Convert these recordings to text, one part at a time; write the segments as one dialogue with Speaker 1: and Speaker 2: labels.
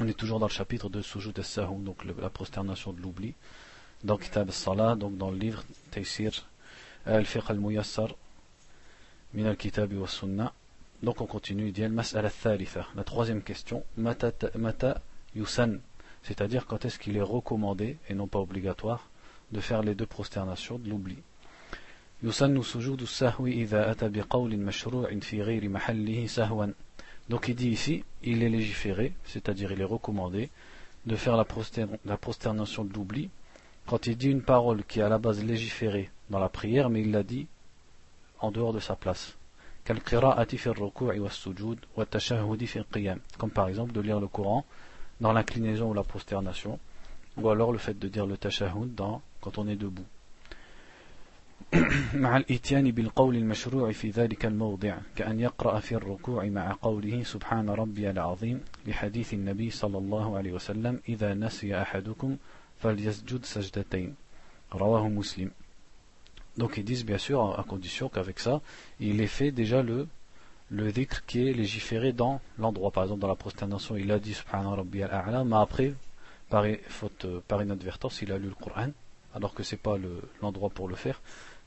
Speaker 1: On est toujours dans le chapitre de Sujud al-Sahu, donc la prosternation de l'oubli, dans Kitab al-Salah, donc dans le livre Taysir al-Fiqh al-Muyassar, min al-Kitab wa Sunnah. Donc on continue, il dit al-Mas'ala al la troisième question, Mata, mata yusan, c'est-à-dire quand est-ce qu'il est recommandé, et non pas obligatoire, de faire les deux prosternations de l'oubli. يسن سجود السهو إذا أتى بقول مشروع في غير محله سهوا donc il dit ici, il est légiféré, c'est-à-dire il est recommandé, de faire la, prosternation de l'oubli, quand il dit une parole qui est à la base légiférée dans la prière, mais il l'a dit en dehors de sa place. Comme par exemple de lire le Coran dans l'inclinaison ou la prosternation, ou alors le fait de dire le tashahhud quand on est debout. مع الإتيان بالقول المشروع في ذلك الموضع كأن يقرأ في الركوع مع قوله سبحان ربي العظيم لحديث النبي صلى الله عليه وسلم إذا نسي أحدكم فليسجد سجدتين رواه مسلم Donc ils disent bien sûr à condition qu'avec ça, il est fait déjà le, le dhikr qui est légiféré dans l'endroit. Par exemple dans la prosternation, il a dit Subhana Rabbi al-A'la, mais après, par, faute, par inadvertance, il a lu le Coran, alors que c'est pas l'endroit pour le faire.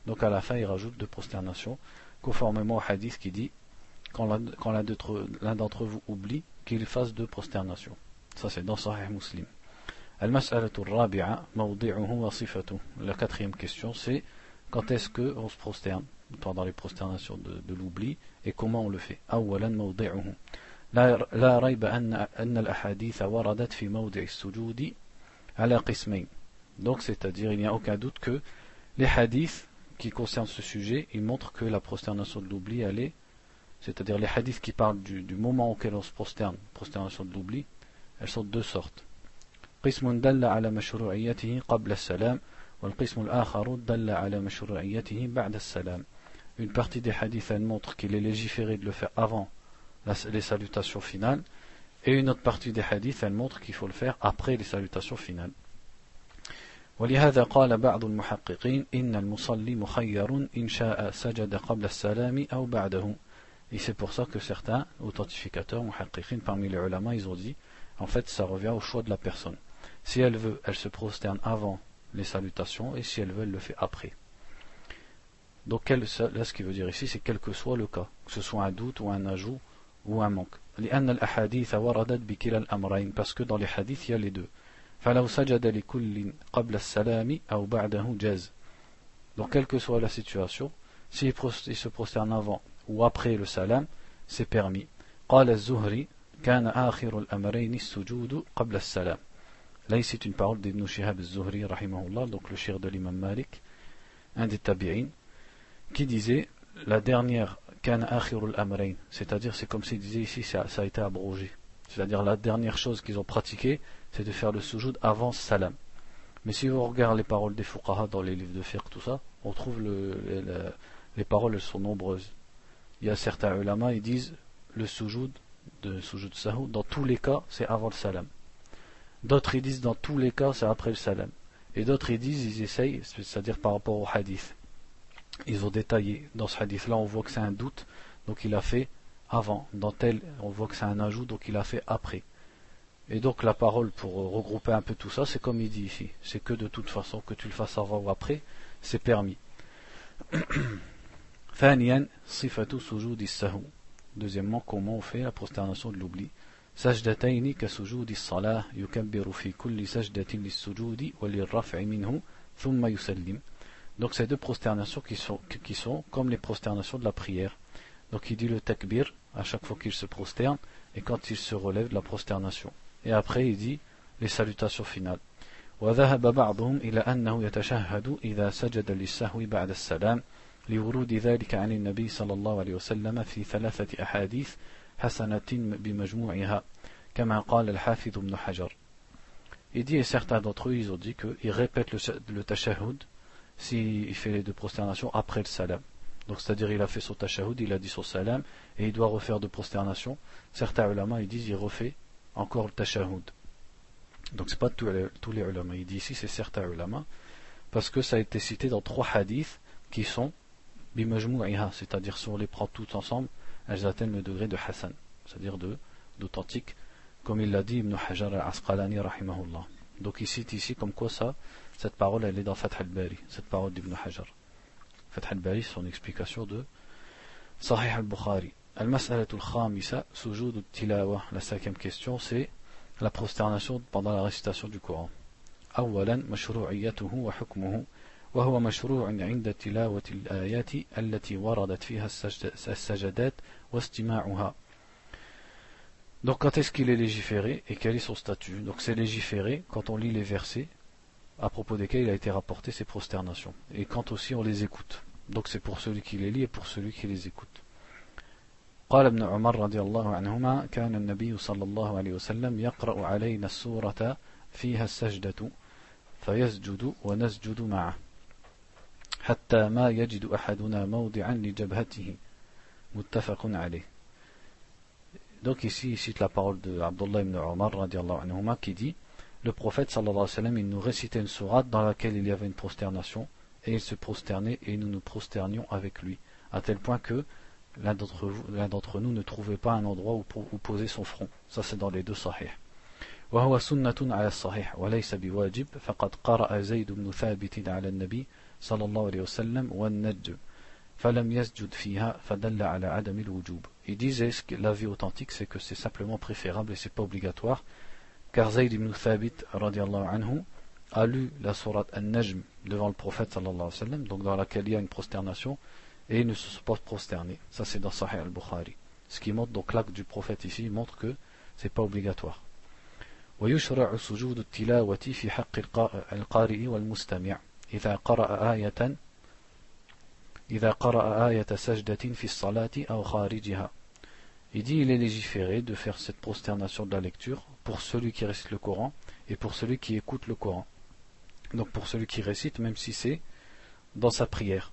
Speaker 1: Donc à la fin, il rajoute deux prosternations, conformément au hadith qui dit quand l'un d'entre vous oublie, qu'il fasse deux prosternations. Ça, c'est dans Sahih Muslim. La quatrième question, c'est quand est-ce qu'on se prosterne dans les prosternations de, de l'oubli et comment on le fait لا ريب أن أن الأحاديث وردت في موضع السجود على قسمين donc c'est-à-dire il n'y a aucun doute que les hadiths qui concerne ce sujet, il montre que la prosternation de l'oubli, elle est, c'est-à-dire les hadiths qui parlent du, du moment auquel on se prosterne, prosternation de l'oubli, elles sont de deux sortes. قسم دل على مشروعيته قبل السلام والقسم الآخر دل على مشروعيته بعد السلام. Une partie des hadiths, elle montre qu'il est légiféré de le faire avant les salutations finales, et une autre partie des hadiths, elle montre qu'il faut le faire après les salutations finales. ولهذا قال بعض المحققين إن المصلي مخير إن شاء سجد قبل السلام أو بعده Et c'est pour ça que certains authentificateurs, muhaqqiqin, parmi les ulama, ils ont dit, en fait, ça revient au choix de la personne. Si elle veut, elle se prosterne avant les salutations, et si elle veut, elle le fait après. Donc, là, ce qui veut dire ici, c'est quel que soit le cas, que ce soit un doute ou un ajout ou un manque. Parce que dans les hadiths, il y a les deux. فلو سجد لكل قبل السلام أو بعده جاز donc quelle que soit la situation s'il se prosterne avant ou après le salam c'est permis قال الزهري كان آخر الأمرين السجود قبل السلام là ici c'est une parole d'Ibn Shihab al-Zuhri rahimahullah donc le shir de l'imam Malik un des tabi'in qui disait la dernière كان آخر الأمرين c'est-à-dire c'est comme s'il disait ici ça, ça a été abrogé c'est-à-dire la dernière chose qu'ils ont pratiquée c'est de faire le sujoud avant salam. Mais si vous regardez les paroles des fuqaha dans les livres de fiqh, tout ça, on trouve le, les paroles, elles sont nombreuses. Il y a certains ulama, ils disent le sujoud, de sujoud dans tous les cas, c'est avant le salam. D'autres, ils disent dans tous les cas, c'est après le salam. Et d'autres, ils disent, ils essayent, c'est-à-dire par rapport au hadith. Ils ont détaillé. Dans ce hadith-là, on voit que c'est un doute, donc il a fait avant. Dans tel, on voit que c'est un ajout, donc il a fait après. Et donc la parole pour regrouper un peu tout ça, c'est comme il dit ici. C'est que de toute façon, que tu le fasses avant ou après, c'est permis. Deuxièmement, comment on fait la prosternation de l'oubli سجدتين كسجود الصلاة يكبر في كل سجدة للسجود وللرفع منه ثم يسلم Donc ces deux prosternations qui sont, qui sont comme les prosternations de la prière. Donc il dit le takbir à chaque fois qu'il se prosterne et quand il se relève de la prosternation. Et après il dit les salutations finales. وذهب بعضهم إلى أنه يتشهد إذا سجد للسهو بعد السلام لورود ذلك عن النبي صلى الله عليه وسلم في ثلاثة أحاديث حسنة بمجموعها كما قال الحافظ ابن حجر Il dit, et certains d'entre eux, ils ont dit qu'il répète le, le tashahhud s'il fait les deux prosternations après le salam. Donc c'est-à-dire il a fait son tashahhud, il a dit son salam, et il doit refaire deux prosternations. Certains ulama, ils disent, il refait encore le tashahhud. Donc c'est pas tous les, tous ulama, il dit ici c'est certains ulama, parce que ça a été cité dans trois hadiths qui sont bimajmu'iha, c'est-à-dire si on les prend tous ensemble, elles atteignent le degré de Hassan, c'est-à-dire d'authentique, comme il l'a dit Ibn Hajar al-Asqalani rahimahullah. Donc il cite ici comme quoi ça, cette parole elle est dans Fath al-Bari, cette parole d'Ibn Hajar. Fath al-Bari, son explication de Sahih al-Bukhari. Al-Mas'alatul Khamisa, sujud al-Tilawa. La cinquième question c'est la prosternation pendant la récitation du Coran. أولا مشروعيته وحكمه وهو مشروع عند تلاوة الآيات التي وردت فيها السجدات واستماعها Donc quand est-ce qu'il est légiféré et quel est son statut Donc c'est légiféré quand on lit les versets à propos desquels il a été rapporté ces prosternations et quand aussi on les écoute. Donc c'est pour celui qui les lit et pour celui qui les écoute. قال ابن عمر رضي الله عنهما كان النبي صلى الله عليه وسلم يقرأ علينا السورة فيها السجدة فيسجد ونسجد معه حتى ما يجد أحدنا موضعا لجبهته متفق عليه Donc ici, il cite la parole de Abdullah ibn Omar anhuma, qui dit Le prophète sallallahu alayhi wa sallam, il nous récitait une sourate dans laquelle il y avait une prosternation, et il se prosternait et nous nous prosternions avec lui, à tel point que l'un d'entre nous ne trouvait pas un endroit où, où poser son front. Ça c'est dans les deux sahih. وهو سنة على الصحيح وليس بواجب فقد قرأ زيد بن ثابت على النبي صلى الله عليه وسلم والنجم فلم يسجد فيها فدل على عدم الوجوب il disait que l'avis authentique c'est que c'est simplement préférable et c'est pas obligatoire car Zayd ibn Thabit anhu a lu la sourate An-Najm devant le prophète sallallahu alayhi wa sallam donc dans laquelle il y a une prosternation et il ne se sont pas prosterné ça c'est dans Sahih al-Bukhari ce qui montre donc l'acte du prophète ici montre que c'est pas obligatoire ويشرع سجود التلاوة في حق القارئ والمستمع إذا قرأ آية إذا قرأ آية سجدة في الصلاة أو خارجها Il dit il est légiféré de faire cette prosternation de la lecture pour celui qui récite le Coran et pour celui qui écoute le Coran. Donc pour celui qui récite, même si c'est dans sa prière,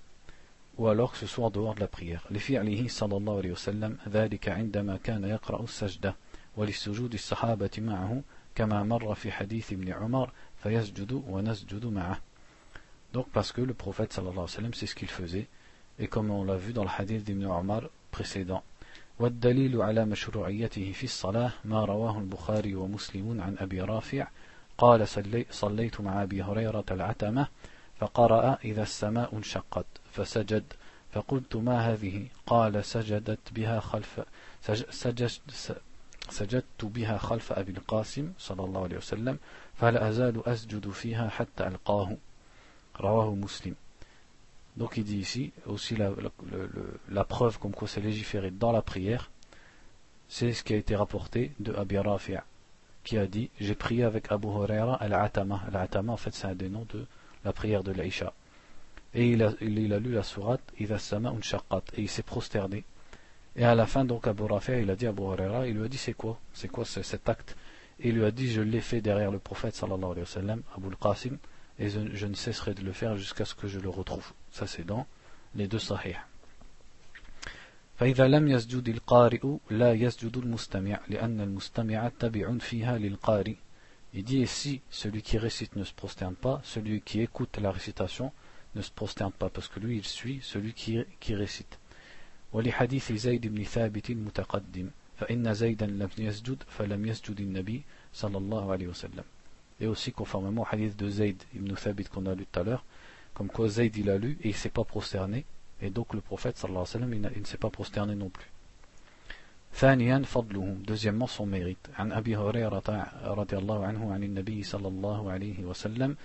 Speaker 1: ou alors que ce soit en dehors de la prière. لفعله صلى الله عليه وسلم ذلك عندما كان يقرأ السجدة ولسجود الصحابة معه كما مر في حديث ابن عمر فيسجد ونسجد معه Donc parce que le prophète sallallahu alayhi wa sallam c'est ce qu'il faisait et comme on l'a vu dans le hadith d'Ibn Omar précédent. والدليل على مشروعيته في الصلاة ما رواه البخاري ومسلم عن أبي رافع. قال صليت مع أبي هريرة العتمة فقرأ إذا السماء انشقت فسجد. فقلت ما هذه؟ قال سجدت بها خلف سجد سجدت بها خلف أبي القاسم صلى الله عليه وسلم فلا أزال أسجد فيها حتى ألقاه. Rawahu Muslim. Donc il dit ici aussi la, la, preuve comme quoi c'est légiféré dans la prière, c'est ce qui a été rapporté de Abi Rafi' qui a dit J'ai prié avec Abu Huraira al-Atama. Al-Atama en fait c'est un des noms de la prière de l'Aïcha. Et il a, il, il a lu la sourate Ida Sama un et il s'est prosterné. Et à la fin donc Abu Rafi' il a dit Abu Huraira, il lui a dit c'est quoi? C'est quoi cet acte? Et il lui a dit je l'ai fait derrière le prophète sallallahu alayhi wa sallam, Abu al-Qasim et je, ne cesserai de le faire jusqu'à ce que je le retrouve. Ça c'est dans les deux sahih. فإذا لم يسجد القارئ لا يسجد المستمع لأن المستمع تبع فيها للقارئ Il dit si celui qui récite ne se prosterne pas, celui qui écoute la récitation ne se prosterne pas parce que lui il suit celui qui, qui récite. ولحديث زيد بن ثابت المتقدم فإن زيدا لم يسجد فلم يسجد النبي صلى الله عليه وسلم et aussi conformément au hadith de Zayd ibn Thabit qu'on a lu tout à l'heure, comme quoi Zayd il a lu et il s'est pas prosterné, et donc le prophète sallallahu alayhi wa sallam il, ne s'est pas prosterné non plus. ثانيا فضله deuxièmement son mérite. عن أبي هريرة رضي الله عنه عن النبي صلى الله عليه وسلم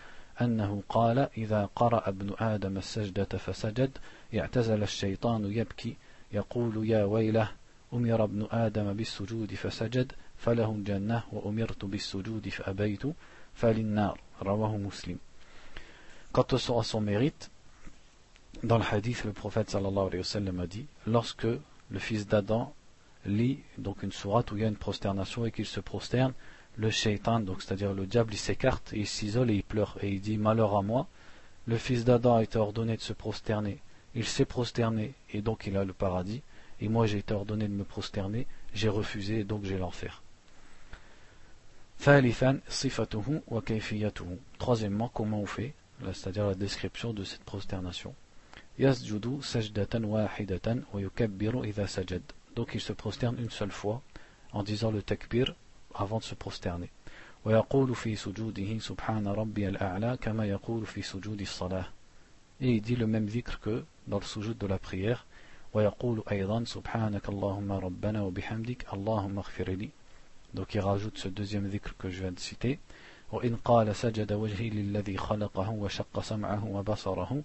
Speaker 1: أنه قال إذا قرأ ابن آدم السجدة فسجد اعتزل الشيطان يبكي يقول يا ويله أمر ابن آدم بالسجود فسجد فله الجنة وأمرت بالسجود فأبيت فللنار رواه مسلم Quant à son mérite, dans le hadith, le prophète sallallahu alayhi wa sallam a dit lorsque le fils d'Adam lit donc une sourate où il y a une prosternation et qu'il se prosterne, le shaitan, donc c'est-à-dire le diable, il s'écarte il s'isole et il pleure et il dit malheur à moi. Le fils d'Adam a été ordonné de se prosterner, il s'est prosterné et donc il a le paradis. Et moi j'ai été ordonné de me prosterner, j'ai refusé et donc j'ai l'enfer. Troisièmement, comment on fait? C'est-à-dire la description de cette prosternation. Donc il se prosterne une seule fois en disant le takbir avant de se prosterner. Et il dit le même dhikr que dans le sujoud de la prière. Donc il rajoute ce deuxième dhikr que je viens de citer. وإن قال سجد وجهي للذي خلقه وشق سمعه وبصره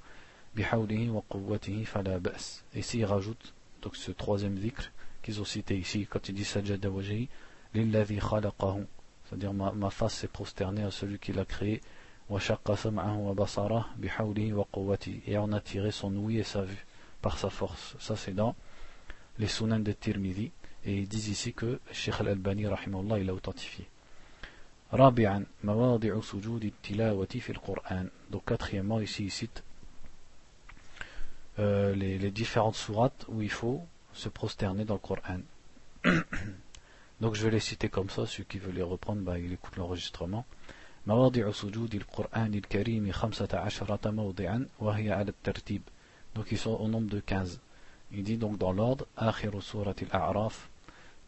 Speaker 1: بحوله وقوته فلا بأس. Et s'il rajoute donc ce troisième dhikr qu'ils ont cité ici quand il dit sajada wajhi lilladhi khalaqahu c'est-à-dire ma, ma face s'est prosternée à celui qui l'a créé wa basarah bihawlihi wa quwwati et on a tiré son ouïe et sa vue par sa force ça c'est dans les sunan de Tirmidhi et ils disent ici que Sheikh al-Albani rahimahullah il a authentifié رابعا مواضع سجود التلاوة في القرآن donc quatrièmement ici il cite euh, les, les différentes sourates où il faut se prosterner dans le Coran. Donc je vais les citer comme ça, ceux qui veulent les reprendre, bah, ils écoutent l'enregistrement. مواضع سجود القرآن الكريم خمسة عشرة موضعا وهي على الترتيب donc ils sont au nombre de 15 il dit donc dans l'ordre آخر سورة الأعراف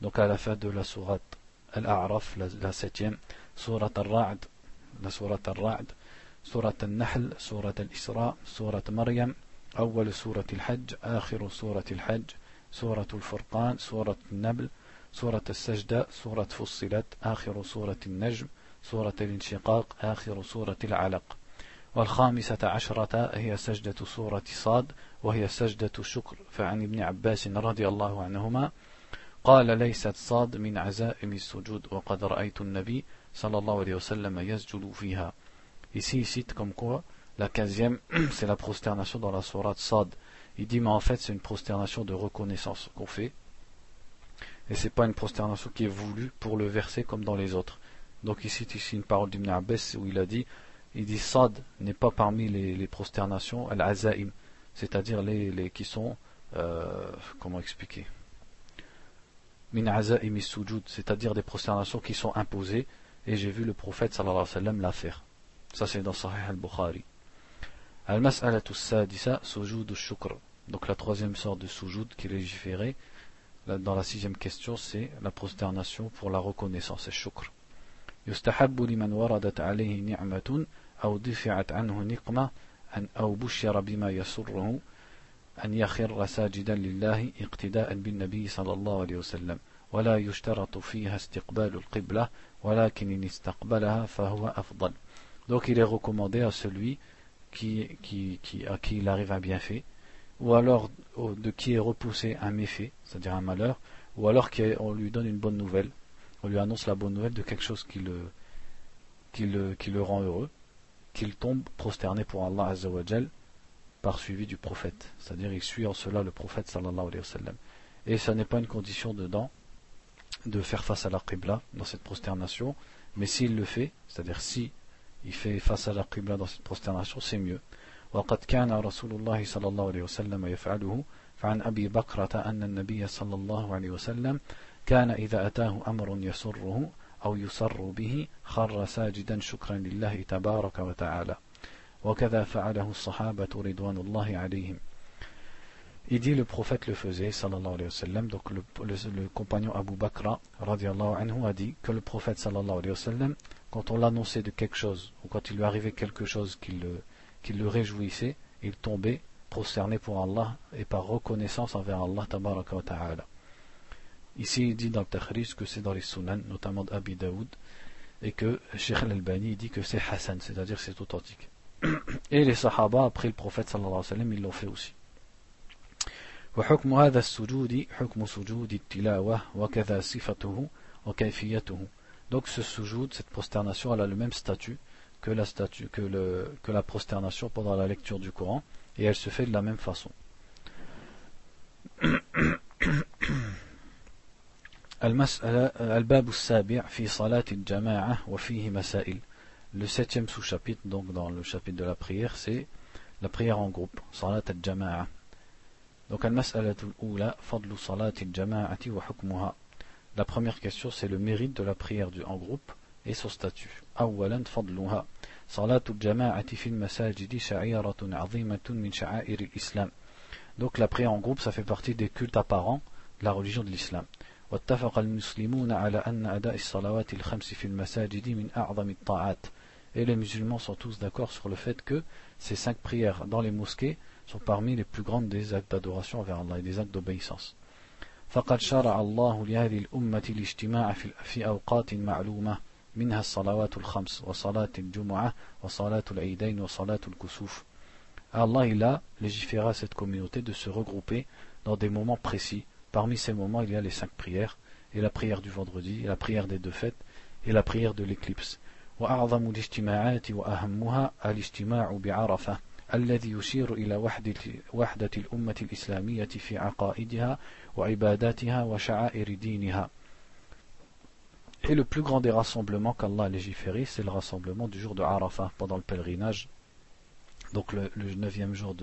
Speaker 1: donc à la fin de la sourate Al-A'raf la, la septième سورة الرعد. sourate Al-Ra'd سورة النحل سورة الإسراء سورة مريم. أول سورة الحج آخر سورة الحج. سورة الفرقان سورة النبل. سورة السجدة سورة فصلت. آخر سورة النجم. سورة الانشقاق آخر سورة العلق. والخامسة عشرة هي سجدة سورة صاد وهي سجدة الشكر فعن ابن عباس رضي الله عنهما قال ليست صاد من عزائم السجود وقد رأيت النبي sallallahu alayhi wa. Ici, il cite comme quoi la quinzième, c'est la prosternation dans la sourate Sad. Il dit, mais en fait, c'est une prosternation de reconnaissance qu'on fait. Et c'est pas une prosternation qui est voulue pour le verset comme dans les autres. Donc il cite ici une parole d'Ibn Abbas où il a dit, il dit Sad n'est pas parmi les, prosternations, al-azaim, c'est-à-dire les, les, qui sont, euh, comment expliquer, min azaim c'est-à-dire des prosternations qui sont imposées, et j'ai vu le prophète sallallahu alayhi wa sallam la faire. Ça c'est dans Sahih al-Bukhari. Al-mas'alatu sadisa sujoud shukr. Donc la troisième sorte de sujoud qui est légiférée dans la sixième question c'est la prosternation pour la reconnaissance, c'est shukr. يستحب لمن وردت عليه نعمة أو دفعت عنه نقمة أن أو بشر بما يسره أن يخر ساجدا لله اقتداء بالنبي صلى الله عليه وسلم ولا يشترط فيها استقبال القبلة donc il est recommandé à celui qui, qui, qui, à qui il arrive un bienfait, ou alors de qui est repoussé un méfait, c'est-à-dire un malheur, ou alors qu'on lui donne une bonne nouvelle, on lui annonce la bonne nouvelle de quelque chose qui le, rend heureux, qu'il tombe prosterné pour Allah Azzawajal par suivi du prophète, c'est-à-dire il suit en cela le prophète sallallahu alayhi wa sallam. Et ça n'est pas une condition dedans de faire face à la qibla dans cette prosternation, mais s'il le fait, c'est-à-dire si il fait face à la qibla dans cette prosternation, c'est mieux. وقد كان رسول الله صلى الله عليه وسلم يفعله. فعن أبي بكرة أن النبي صلى الله عليه وسلم كان إذا أتاه أمر يسره أو يسر به خر ساجدا شكرا لله تبارك وتعالى. وكذا فعله الصحابة رضوان الله عليهم. Il dit le prophète le faisait, sallallahu alayhi wa sallam. Donc le, compagnon Abu Bakr, radiallahu anhu, a dit que le prophète, sallallahu alayhi wa sallam, quand on l'annonçait de quelque chose, ou quand il lui arrivait quelque chose qui le, réjouissait, il tombait prosterné pour Allah et par reconnaissance envers Allah tabaraka wa ta'ala. Ici, il dit dans le Takhrij que c'est dans les Sunan, notamment d'Abi Daoud, et que Sheikh al-Albani dit que c'est Hassan, c'est-à-dire c'est authentique. Et les Sahaba, après le prophète sallallahu alayhi wa sallam, ils l'ont fait aussi وحكم هذا السجود حكم سجود التلاوة وكذا صفته وكيفيته donc ce sujoud, cette prosternation, elle a le même statut que la, statue, que, le, que la prosternation pendant la lecture du Coran, et elle se fait de la même façon. الباب السابع في صلاة الجماعة وفيه مسائل le septième sous-chapitre donc dans le chapitre de la prière c'est la prière en groupe صلاة الجماعة donc المسألة الأولى فضل صلاة الجماعة وحكمها la première question, c'est le mérite de la prière en groupe et son statut. أولا فضلها صلاة الجماعة في المساجد شعيرة عظيمة من شعائر الإسلام Donc la prière en groupe, ça fait partie des cultes apparents de la religion de l'islam. واتفق المسلمون على أن أداء الصلوات الخمس في المساجد من أعظم الطاعات Et les musulmans sont tous d'accord sur le fait que ces cinq prières dans les mosquées sont parmi les plus grandes des actes d'adoration envers Allah et des actes d'obéissance. فقد شرع الله لهذه الأمة الاجتماع في أوقات معلومة منها الصلوات الخمس وصلاة الجمعة وصلاة العيدين وصلاة الكسوف Allah il a légiféré à cette communauté de se regrouper dans des moments précis. Parmi ces moments, il y a les cinq prières, et la prière du vendredi, et la prière des deux fêtes, et la prière de l'éclipse. وأعظم الاجتماعات وأهمها الاجتماع بعرفة الذي يشير إلى وحدة, وحدة الأمة الإسلامية في عقائدها et le plus grand des rassemblements qu'Allah a légiféré, c'est le rassemblement du jour de Arafah pendant le pèlerinage, donc le, neuvième jour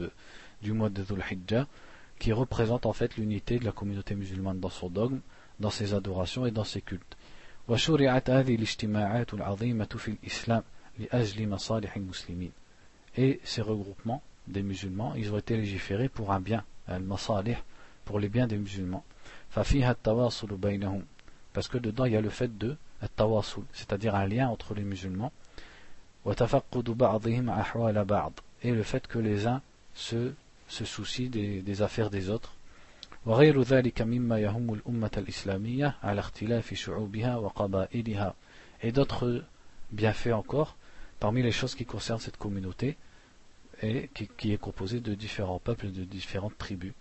Speaker 1: du mois de Dhul Hijjah, qui représente en fait l'unité de la communauté musulmane dans son dogme, dans ses adorations et dans ses cultes. Et ces regroupements des musulmans, ils ont été légiférés pour un bien, al-masalih, pour les biens des musulmans. Parce que dedans il y a le fait de c'est-à-dire un lien entre les musulmans. Et le fait que les uns se, soucient des, des affaires des autres. Et d'autres bienfaits encore, parmi les choses qui concernent cette communauté, et qui, qui est composée de différents peuples et de différentes tribus.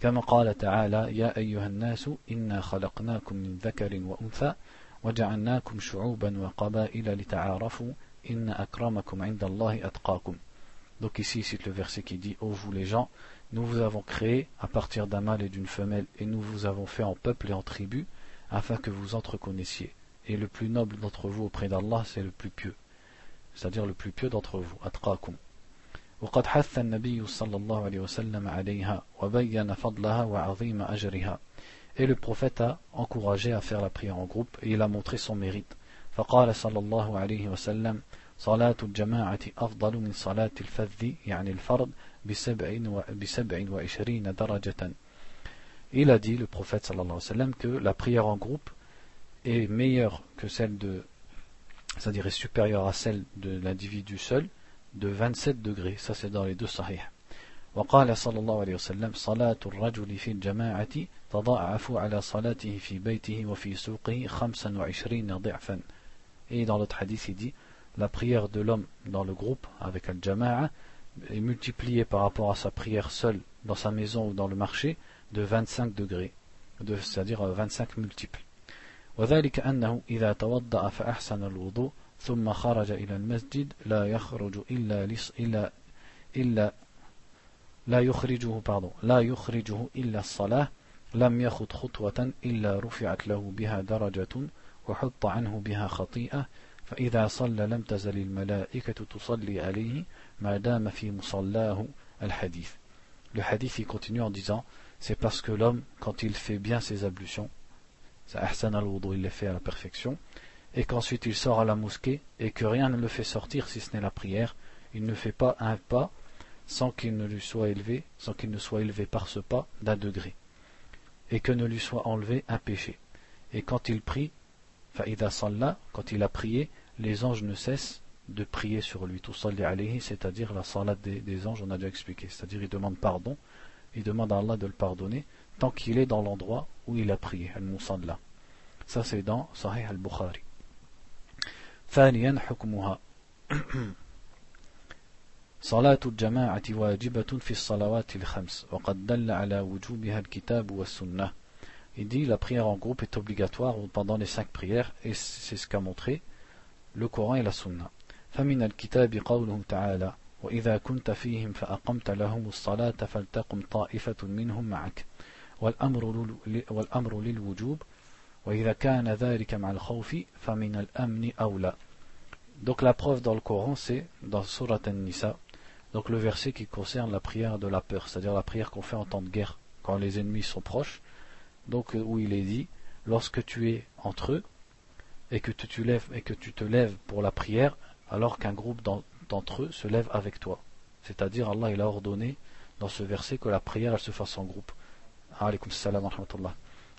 Speaker 1: كما قال تعالى يا أيها الناس إنا خلقناكم من ذكر وأنثى وجعلناكم شعوبا وقبائل لتعارفوا إن أكرمكم عند الله أتقاكم Donc ici, c'est le verset qui dit Ô vous les gens, nous vous avons créé à partir d'un mâle et d'une femelle, et nous vous avons fait en peuple et en tribu, afin que vous entreconnaissiez. Et le plus noble d'entre vous auprès d'Allah, c'est le plus pieux, c'est-à-dire le plus pieux d'entre vous, atqakum. وقد حث النبي صلى الله عليه وسلم عليها وبين فضلها وعظيم أجرها Et le prophète a encouragé à faire la prière en groupe et il a montré son mérite. فقال صلى الله عليه وسلم صلاة الجماعة أفضل من صلاة الفذ يعني الفرد بسبع, بسبع وعشرين درجة Il a dit, le prophète sallallahu alayhi wa sallam, que la prière en groupe est meilleure que celle de, c'est-à-dire est supérieure à celle de l'individu seul, de 27 degrés. Ça, c'est dans les deux sahih. وقال صلى الله عليه وسلم صلاة الرجل في الجماعة تضاعف على صلاته في بيته وفي سوقه خمسا وعشرين ضعفا Et dans l'autre hadith, il dit la prière de l'homme dans le groupe avec al-jama'a est multipliée par rapport à sa prière seule dans sa maison ou dans le marché de 25 degrés, c'est-à-dire 25 multiples. وذلك أنه إذا توضأ فأحسن الوضوء ثم خرج إلى المسجد لا يخرج إلا لص إلا إلا لا يخرجه pardon لا يخرجه إلا الصلاة لم يخط خطوة إلا رفعت له بها درجة وحط عنه بها خطيئة فإذا صلى لم تزل الملائكة تصلي عليه ما دام في مصلاه الحديث. Le hadith il continue en disant c'est parce que l'homme quand il fait bien ses ablutions ça ahsan al-wudu il les fait à la perfection et qu'ensuite il sort à la mosquée et que rien ne le fait sortir si ce n'est la prière, il ne fait pas un pas sans qu'il ne lui soit élevé, sans qu'il ne soit élevé par ce pas d'un degré, et que ne lui soit enlevé un péché. Et quand il prie, faïda quand il a prié, les anges ne cessent de prier sur lui, tout alayhi, c'est-à-dire la salat des, des, anges, on a déjà expliqué, c'est-à-dire il demande pardon, il demande à Allah de le pardonner, tant qu'il est dans l'endroit où il a prié. Ça c'est dans Sahih al-Bukhari. ثانيا حكمها. صلاة الجماعة واجبة في الصلوات الخمس وقد دل على وجوبها الكتاب والسنة. Il dit la prière en groupe est obligatoire pendant les cinq prières et c'est ce qu'a montré le Coran et la Sunna. فمن الكتاب قوله تعالى وإذا كنت فيهم فأقمت لهم الصلاة فلتقم طائفة منهم معك. والأمر, والأمر للوجوب وإذا كان ذلك مع الخوف فمن الأمن أولى Donc la preuve dans le Coran c'est dans Surat An-Nisa donc le verset qui concerne la prière de la peur, c'est-à-dire la prière qu'on fait en temps de guerre quand les ennemis sont proches donc où il est dit lorsque tu es entre eux et que tu, tu lèves et que tu te lèves pour la prière alors qu'un groupe d'entre eux se lève avec toi. C'est-à-dire Allah il a ordonné dans ce verset que la prière elle se fasse en groupe.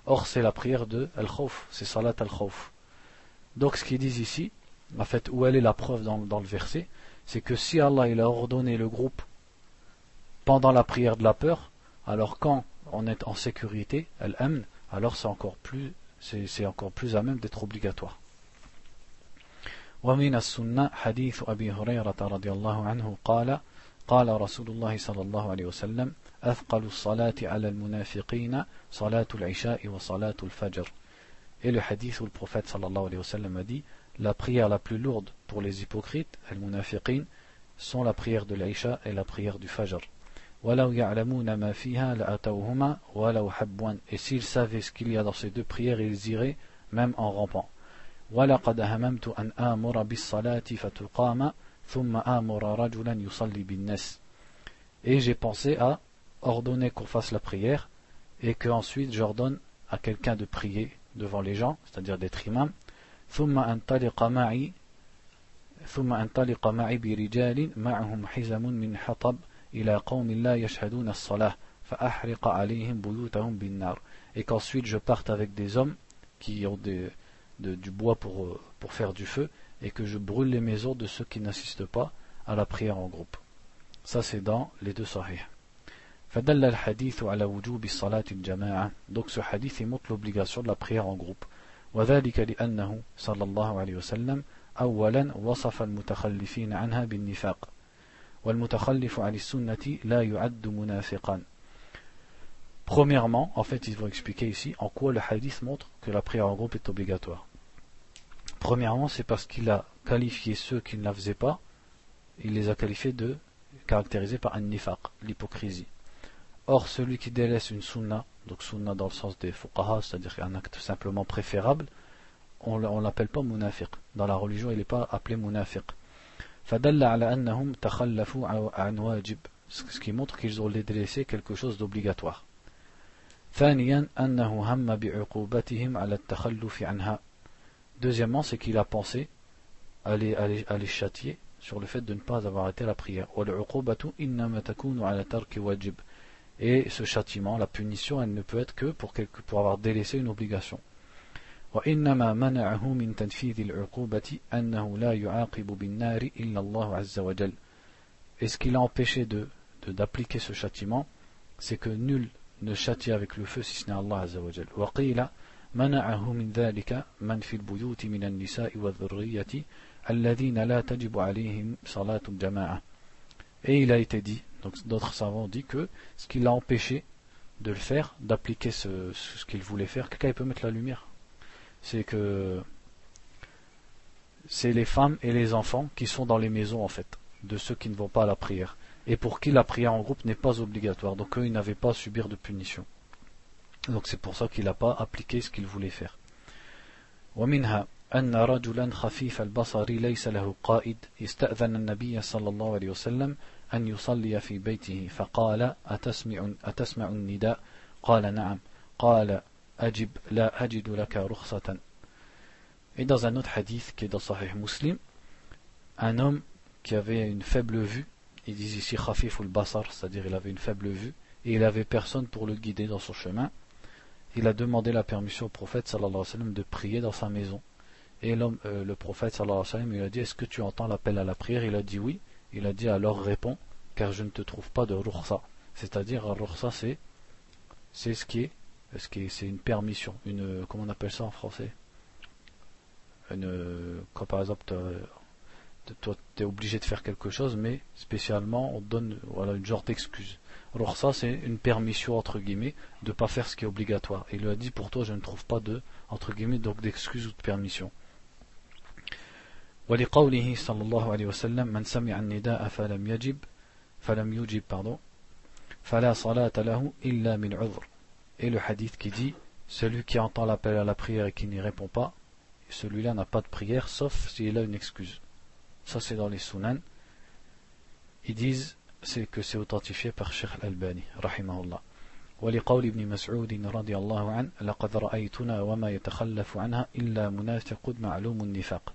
Speaker 1: Or c'est la prière de Al-Khawf, c'est Salat Al-Khawf. Donc ce qu'ils disent ici, en fait où elle est la preuve dans, le verset, c'est que si Allah il a ordonné le groupe pendant la prière de la peur, alors quand on est en sécurité, Al-Amn, alors c'est encore plus c'est encore plus à même d'être obligatoire. ومن السنة حديث أبي هريرة رضي الله عنه قال قال رسول الله صلى الله عليه وسلم أثقل الصلاة على المنافقين صلاة العشاء وصلاة الفجر Et le hadith où le prophète sallallahu alayhi wa sallam a dit La prière la plus lourde pour les hypocrites, al-munafiqin, sont la prière de l'Aïcha et la prière du Fajr. Et s'ils savaient ce qu'il y a dans ces deux prières, ils iraient même en rampant. Et j'ai pensé à ordonner qu'on fasse la prière et que ensuite j'ordonne à quelqu'un de prier devant les gens, c'est-à-dire d'être imam. Et qu'ensuite je parte avec des hommes qui ont du bois euh, pour faire du feu et que je brûle les maisons de ceux qui n'assistent pas à la prière en groupe. Ça c'est dans les deux sahih. فدل الحديث على وجوب الصلاة الجماعة donc ce hadith il montre l'obligation de la prière en groupe وذلك لأنه صلى الله عليه وسلم أولا وصف المتخلفين عنها بالنفاق والمتخلف عن السنة لا يعد منافقا Premièrement, en fait, ils vont expliquer ici en quoi le hadith montre que la prière en groupe est obligatoire. Premièrement, c'est parce qu'il a qualifié ceux qui ne la faisaient pas, il les a qualifiés de caractérisés par un nifaq, l'hypocrisie. Or, celui qui délaisse une sunna, donc sunna dans le sens des fuqaha, c'est-à-dire un acte simplement préférable, on ne l'appelle pas munafiq. Dans la religion, il n'est pas appelé munafiq. Ce qui montre qu'ils ont délaissé quelque chose d'obligatoire. Deuxièmement, c'est qu'il a pensé à les, châtier sur le fait de ne pas avoir arrêté la prière. Et ce châtiment, la punition, elle ne peut être que pour, pour avoir délaissé une obligation. Et ce qui l'a empêché de d'appliquer ce châtiment, c'est que nul ne châtie avec le feu si ce n'est Allah Azza wa Jal. وقيل منعه من ذلك من في البيوت من النساء والذرية الذين لا تجب عليهم صلاة الجماعة. Et il a été dit, donc d'autres savants ont dit que ce qui l'a empêché de le faire, d'appliquer ce, ce qu'il voulait faire, quelqu'un peut mettre la lumière, c'est que c'est les femmes et les enfants qui sont dans les maisons en fait, de ceux qui ne vont pas à la prière et pour qui la prière en groupe n'est pas obligatoire. Donc eux, ils n'avaient pas à subir de punition. Donc c'est pour ça qu'il n'a pas appliqué ce qu'il voulait faire. ومنها أن رجلا خفيف البصر ليس له قائد استأذن النبي صلى الله عليه وسلم أن يصلي في بيته فقال أتسمع, أتسمع النداء قال نعم قال أجب لا أجد لك رخصة Et dans un autre hadith qui est dans Sahih Muslim, un homme qui avait une faible vue ils disent ici khafif ou basar, c'est-à-dire il avait une faible vue, et il avait personne pour le guider dans son chemin. il a demandé la permission au prophète sallallahu alayhi wa sallam de prier dans sa maison. Et l'homme, euh, le prophète sallallahu alayhi wa sallam, il a dit Est-ce que tu entends l'appel à la prière? Il a dit oui. Il a dit alors réponds, car je ne te trouve pas de rukhsa. C'est-à-dire, rukhsa c'est c'est ce qui est, c'est une permission, une, comment on appelle ça en français? Une, Quand par exemple, toi, tu es obligé de faire quelque chose, mais spécialement, on donne voilà, une genre d'excuse. Alors ça, c'est une permission, entre guillemets, de ne pas faire ce qui est obligatoire. Et il lui a dit, pour toi, je ne trouve pas de, entre guillemets, donc d'excuse ou de permission. ولقوله صلى الله عليه وسلم من سمع النداء فلم يجب فلم يجب pardon فلا صلاة له إلا من عذر et le hadith qui dit celui qui entend l'appel à la prière et qui n'y répond pas celui-là n'a pas de prière sauf s'il a une excuse ça c'est dans les sunan ils disent c'est que c'est authentifié par Sheikh Al-Albani rahimahullah ولقول ابن مسعود رضي الله عنه لقد رأيتنا وما يتخلف عنها إلا منافق معلوم النفاق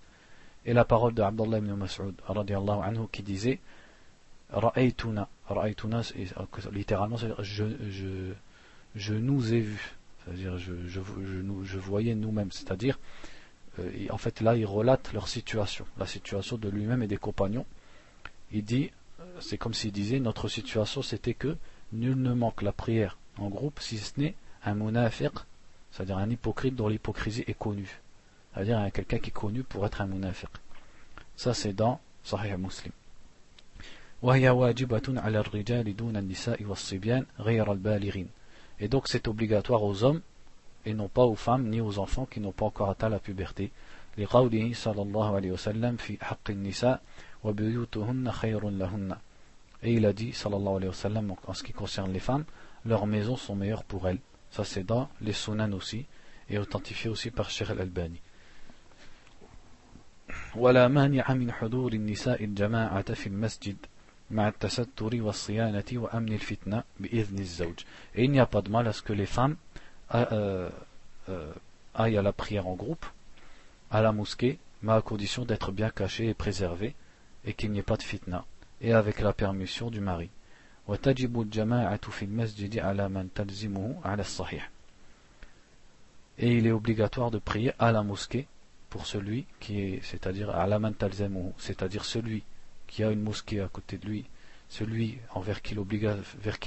Speaker 1: et la parole de Abdullah ibn Mas'ud radiallahu anhu qui disait Ra'aytuna, Ra'aytuna littéralement c'est je, je, je nous ai vus c'est-à-dire je, je, je, voyais nous-mêmes c'est-à-dire euh, en fait là il relate leur situation la situation de lui-même et des compagnons il dit euh, c'est comme s'il disait notre situation c'était que nul ne manque la prière en groupe si ce n'est un munafiq c'est-à-dire un hypocrite dont l'hypocrisie est connue c'est-à-dire quelqu'un qui est connu pour être un munafiq. Ça c'est dans Sahih Muslim. Et donc c'est obligatoire aux hommes et non pas aux femmes ni aux enfants qui n'ont pas encore atteint la puberté. لقوله صلى الله عليه وسلم في حق النساء وبيوتهن خير لهن Et il a dit, sallallahu alayhi wa sallam, en ce qui concerne les femmes, leurs maisons sont meilleures pour elles. Ça c'est dans les sunan aussi, et authentifié aussi par Sheikh al-Albani. ولا مانع من حضور النساء الجماعة في المسجد مع التستر والصيانة وأمن الفتنة بإذن الزوج. Et il n'y a pas de mal à ce que les femmes Ah, euh, euh, aille à la prière en groupe, à la mosquée, mais à condition d'être bien caché et préservé, et qu'il n'y ait pas de fitna, et avec la permission du mari. Et il est obligatoire de prier à la mosquée pour celui qui est, c'est-à-dire à la c'est-à-dire celui qui a une mosquée à côté de lui, celui vers qui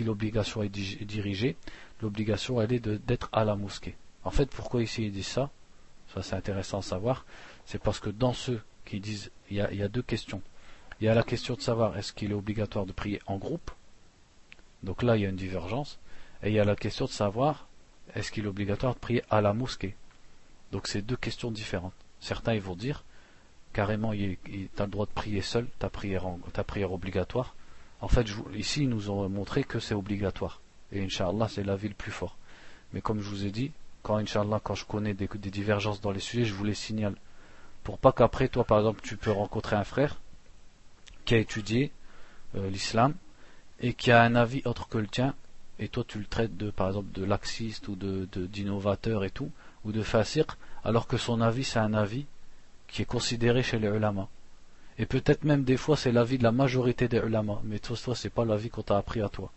Speaker 1: l'obligation est dirigée, l'obligation elle est d'être à la mosquée. En fait, pourquoi ici il dit ça? Ça c'est intéressant à savoir. C'est parce que dans ceux qui disent, il y, a, deux questions. Il y a la question de savoir est-ce qu'il est obligatoire de prier en groupe? Donc là, il y a une divergence. Et il y a la question de savoir est-ce qu'il est obligatoire de prier à la mosquée? Donc c'est deux questions différentes. Certains ils vont dire carrément tu as le droit de prier seul, ta prière obligatoire. En fait, ici ils nous ont montré que c'est obligatoire. Et Inch'Allah, c'est la vie le plus fort. Mais comme je vous ai dit, quand Inch'Allah, quand je connais des, divergences dans les sujets, je vous les signale. Pour pas qu'après, toi par exemple, tu peux rencontrer un frère qui a étudié euh, l'islam et qui a un avis autre que le tien, et toi tu le traites de par exemple de laxiste ou de d'innovateur et tout, ou de fasir, alors que son avis c'est un avis qui est considéré chez les ulama. Et peut-être même des fois c'est l'avis de la majorité des ulama, mais toi, toi c'est pas l'avis qu'on t'a appris à toi.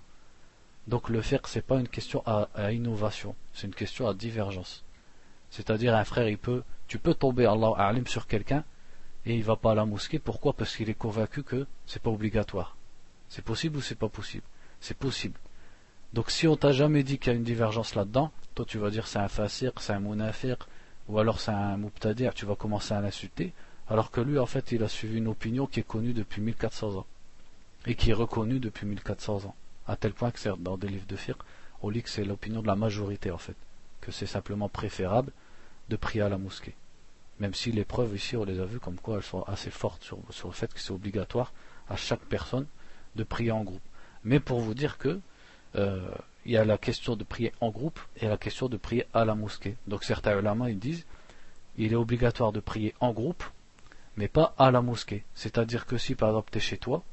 Speaker 1: Donc le ce c'est pas une question à, innovation, c'est une question à divergence. C'est-à-dire un frère il peut, tu peux tomber Allah alim sur quelqu'un et il va pas à la mosquée. Pourquoi? Parce qu'il est convaincu que c'est pas obligatoire. C'est possible ou c'est pas possible? C'est possible. Donc si on t'a jamais dit qu'il y a une divergence là-dedans, toi tu vas dire c'est un fasir, c'est un munafir, ou alors c'est un mubtadir, tu vas commencer à l'insulter, alors que lui en fait il a suivi une opinion qui est connue depuis 1400 ans, et qui est reconnue depuis 1400 ans, à tel point que c'est dans des livres de fiqh, on lit que c'est l'opinion de la majorité en fait, que c'est simplement préférable de prier à la mosquée. Même si les preuves ici on les a vues comme quoi elles sont assez fortes sur, sur le fait que c'est obligatoire à chaque personne de prier en groupe. Mais pour vous dire que euh, il y a la question de prier en groupe et la question de prier à la mosquée. Donc certains ulama ils disent il est obligatoire de prier en groupe, mais pas à la mosquée. C'est-à-dire que si par exemple tu es chez toi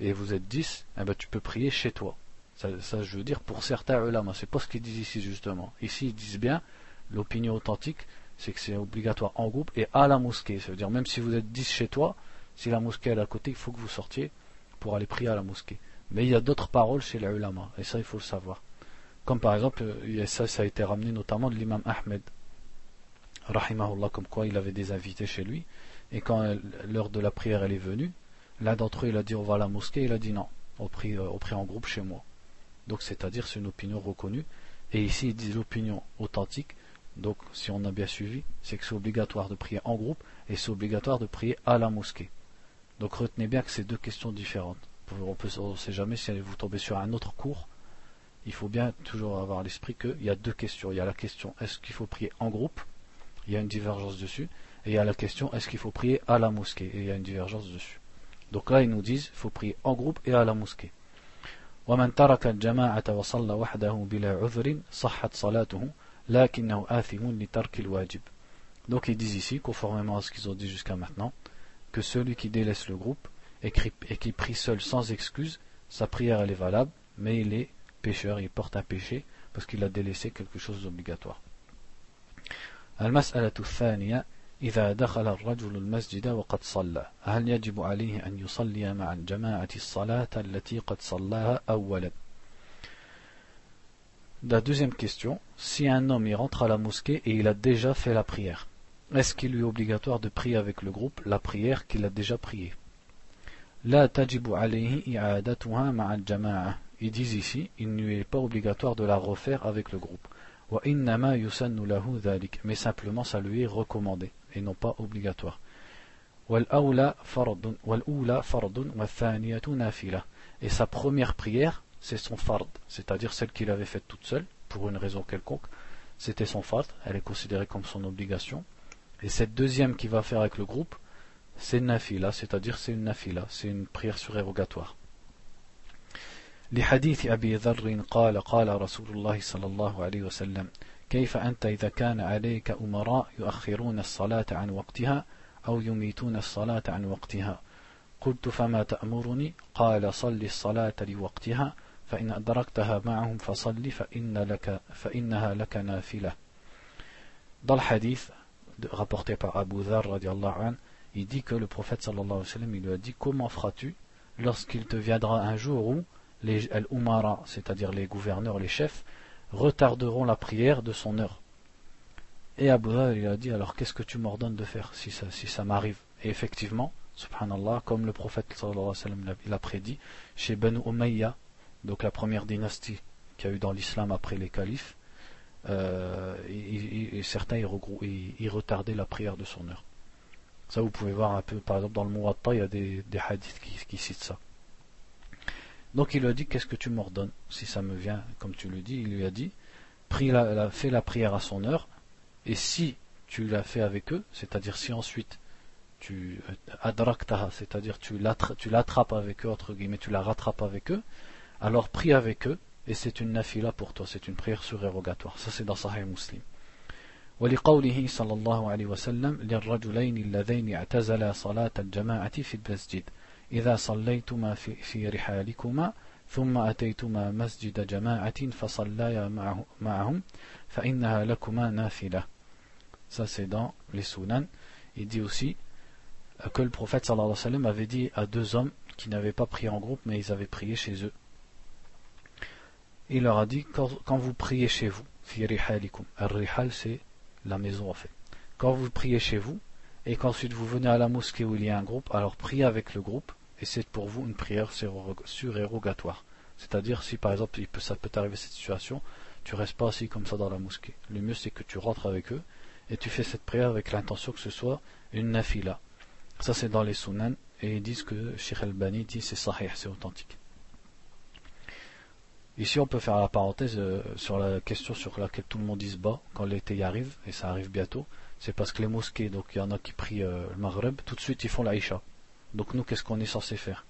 Speaker 1: et vous êtes 10, eh ben, tu peux prier chez toi. Ça, je veux dire pour certains ulama, c'est pas ce qu'ils disent ici justement. Ici ils disent bien l'opinion authentique, c'est que c'est obligatoire en groupe et à la mosquée. Ça veut dire même si vous êtes 10 chez toi, si la mosquée est à côté, il faut que vous sortiez pour aller prier à la mosquée. Mais il y a d'autres paroles chez les et ça il faut le savoir. Comme par exemple, ça, ça a été ramené notamment de l'imam Ahmed, rahimahullah, comme quoi il avait des invités chez lui, et quand l'heure de la prière elle est venue, l'un d'entre eux il a dit on va à la mosquée, il a dit non, on prie, euh, on prie en groupe chez moi. Donc c'est-à-dire c'est une opinion reconnue, Et ici, ils disent l'opinion authentique. Donc, si on a bien suivi, c'est que c'est obligatoire de prier en groupe et c'est obligatoire de prier à la mosquée. Donc, retenez bien que c'est deux questions différentes. On ne sait jamais si vous tombez sur un autre cours. Il faut bien toujours avoir à l'esprit qu'il y a deux questions. Il y a la question est-ce qu'il faut prier en groupe Il y a une divergence dessus. Et il y a la question est-ce qu'il faut prier à la mosquée Et il y a une divergence dessus. Donc là, ils nous disent il faut prier en groupe et à la mosquée. ومن ترك الجماعة وصلى وحده بلا عذر صحت صلاته لكنه آثم لترك الواجب Donc ils disent ici, conformément à ce qu'ils ont dit jusqu'à maintenant, que celui qui délaisse le groupe et qui prie seul sans excuse, sa prière elle est valable, mais il est pécheur, il porte un péché parce qu'il a délaissé quelque chose d'obligatoire. المسألة الثانية إذا دخل الرجل المسجد وقد صلى هل يجب عليه أن يصلي مع الجماعة الصلاة التي قد صلاها أولا La deuxième question, si un homme y rentre à la mosquée et il a déjà fait la prière, est-ce qu'il lui est obligatoire de prier avec le groupe la prière qu'il a déjà priée La tajibu alayhi i'adatuha ma'a al-jama'a. Ils disent ici, il ne lui est pas obligatoire de la refaire avec le groupe. Mais simplement ça lui est recommandé et non pas obligatoire. Et sa première prière, c'est son fard, c'est-à-dire celle qu'il avait faite toute seule, pour une raison quelconque. C'était son fard, elle est considérée comme son obligation. Et cette deuxième qu'il va faire avec le groupe, c'est nafila, c'est-à-dire c'est une nafila, c'est une prière surérogatoire. لحديث أبي ذر قال قال رسول الله صلى الله عليه وسلم كيف أنت إذا كان عليك أمراء يؤخرون الصلاة عن وقتها أو يميتون الصلاة عن وقتها؟ قلت فما تأمرني؟ قال صل الصلاة لوقتها فإن أدركتها معهم فصل فإن لك فإنها لك نافلة. Le hadith rapporté par Abu Dhar an, il dit que le prophète sallallahu alayhi wa sallam il lui a dit comment feras-tu lorsqu'il te viendra un jour où les al-umara, c'est-à-dire les gouverneurs, les chefs, retarderont la prière de son heure. Et Abu Dhar il a dit alors qu'est-ce que tu m'ordonnes de faire si ça, m'arrive? Et effectivement, subhanallah, comme le prophète sallallahu alayhi wa sallam l'a prédit, chez Banu Umayya, donc la première dynastie qu'il a eu dans l'islam après les califes, euh, et, certains ils, retardaient la prière de son heure. Ça vous pouvez voir un peu, par exemple dans le Muwatta, il y a des, des hadiths qui citent ça. Donc il lui a dit Qu'est-ce que tu m'ordonnes Si ça me vient, comme tu le dis, il lui a dit Prie la, Fais la prière à son heure, et si tu l'as fait avec eux, c'est-à-dire si ensuite tu euh, adraktaha, c'est-à-dire tu l'attrapes avec eux, entre guillemets, tu la rattrapes avec eux, alors prie avec eux, et c'est une nafila pour toi, c'est une prière surérogatoire. Ça c'est dans Sahih Muslim. ولقوله صلى الله عليه وسلم للرجلين اللذين اعتزلا صلاة الجماعة في المسجد إذا صليتما في, في رحالكما ثم أتيتما مسجد جماعة فصليا معه معهم فإنها لكما نافلة Ça c'est dans les Sunan. Il dit aussi que le prophète sallallahu alayhi wa sallam avait dit à deux hommes qui n'avaient pas prié en groupe mais ils avaient prié chez eux. Il leur a dit quand, quand vous priez chez vous, fi rihalikum. Al-rihal c'est la maison en fait. Quand vous priez chez vous et qu'ensuite vous venez à la mosquée où il y a un groupe, alors priez avec le groupe et c'est pour vous une prière surérogatoire. C'est-à-dire si par exemple ça peut arriver cette situation, tu restes pas assis comme ça dans la mosquée. Le mieux c'est que tu rentres avec eux et tu fais cette prière avec l'intention que ce soit une nafila. Ça c'est dans les sunan et ils disent que Sheikh al-Bani dit c'est sahih, c'est authentique. Ici on peut faire la parenthèse euh, sur la question sur laquelle tout le monde se bat quand l'été arrive, et ça arrive bientôt, c'est parce que les mosquées, donc il y en a qui prient euh, le Maghreb, tout de suite ils font l'Aïcha. Donc nous, qu'est-ce qu'on est censé faire?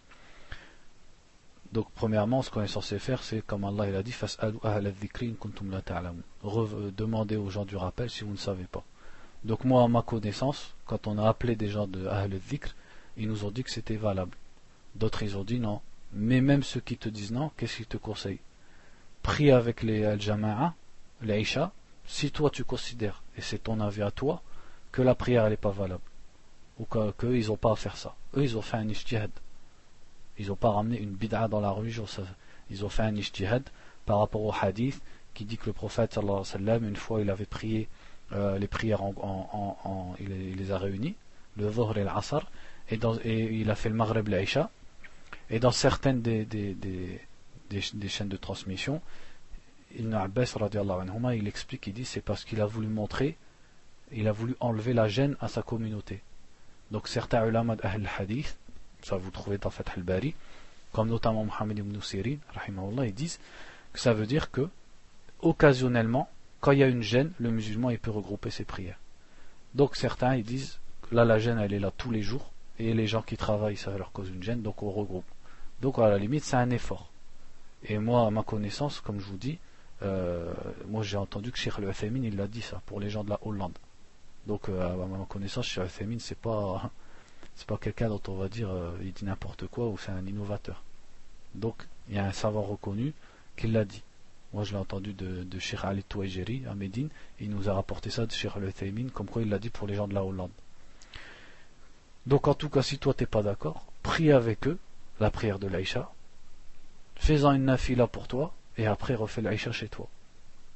Speaker 1: Donc premièrement, ce qu'on est censé faire, c'est comme Allah il a dit, demandez aux gens du rappel si vous ne savez pas. Donc moi, à ma connaissance, quand on a appelé des gens de al-Dhikr, ils nous ont dit que c'était valable. D'autres, ils ont dit non. Mais même ceux qui te disent non, qu'est-ce qu'ils te conseillent? Prie avec les Al-Jama'a, les Isha, si toi tu considères, et c'est ton avis à toi, que la prière n'est pas valable ou qu'eux ils n'ont pas à faire ça. Eux ils ont fait un ijtihad. Ils n'ont pas ramené une bid'a dans la religion. Ils ont fait un ijtihad par rapport au hadith qui dit que le prophète alayhi wa sallam, une fois il avait prié euh, les prières en, il, les a réunies, le Dhuhr et l'Asr, et, et il a fait le Maghreb l'Aïcha. Et dans certaines des, des, des, des, chaînes de transmission, Ibn Abbas anhuma, il explique, il dit c'est parce qu'il a voulu montrer, il a voulu enlever la gêne à sa communauté. Donc certains ulama d'Ahl hadith, ça vous trouvez dans Fath al-Bari, comme notamment Mohammed ibn Sirin, ils disent que ça veut dire que, occasionnellement, quand il y a une gêne, le musulman il peut regrouper ses prières. Donc certains ils disent là la gêne elle est là tous les jours et les gens qui travaillent ça leur cause une gêne donc on regroupe. Donc à la limite c'est un effort. Et moi à ma connaissance comme je vous dis, euh, moi j'ai entendu que Cheikh le il l'a dit ça pour les gens de la Hollande. Donc euh, à ma connaissance Cheikh le Féminin c'est pas c'est pas quelqu'un dont on va dire euh, il dit n'importe quoi ou c'est un innovateur. Donc il y a un savoir reconnu qui l'a dit. Moi, je l'ai entendu de, de Sheikh Ali Touajeri à Médine, il nous a rapporté ça de Sheikh Al-Uthaymin, comme quoi il l'a dit pour les gens de la Hollande. Donc, en tout cas, si toi t'es pas d'accord, prie avec eux la prière de l'Aïcha, fais-en une nafila pour toi, et après refais l'Aïcha chez toi.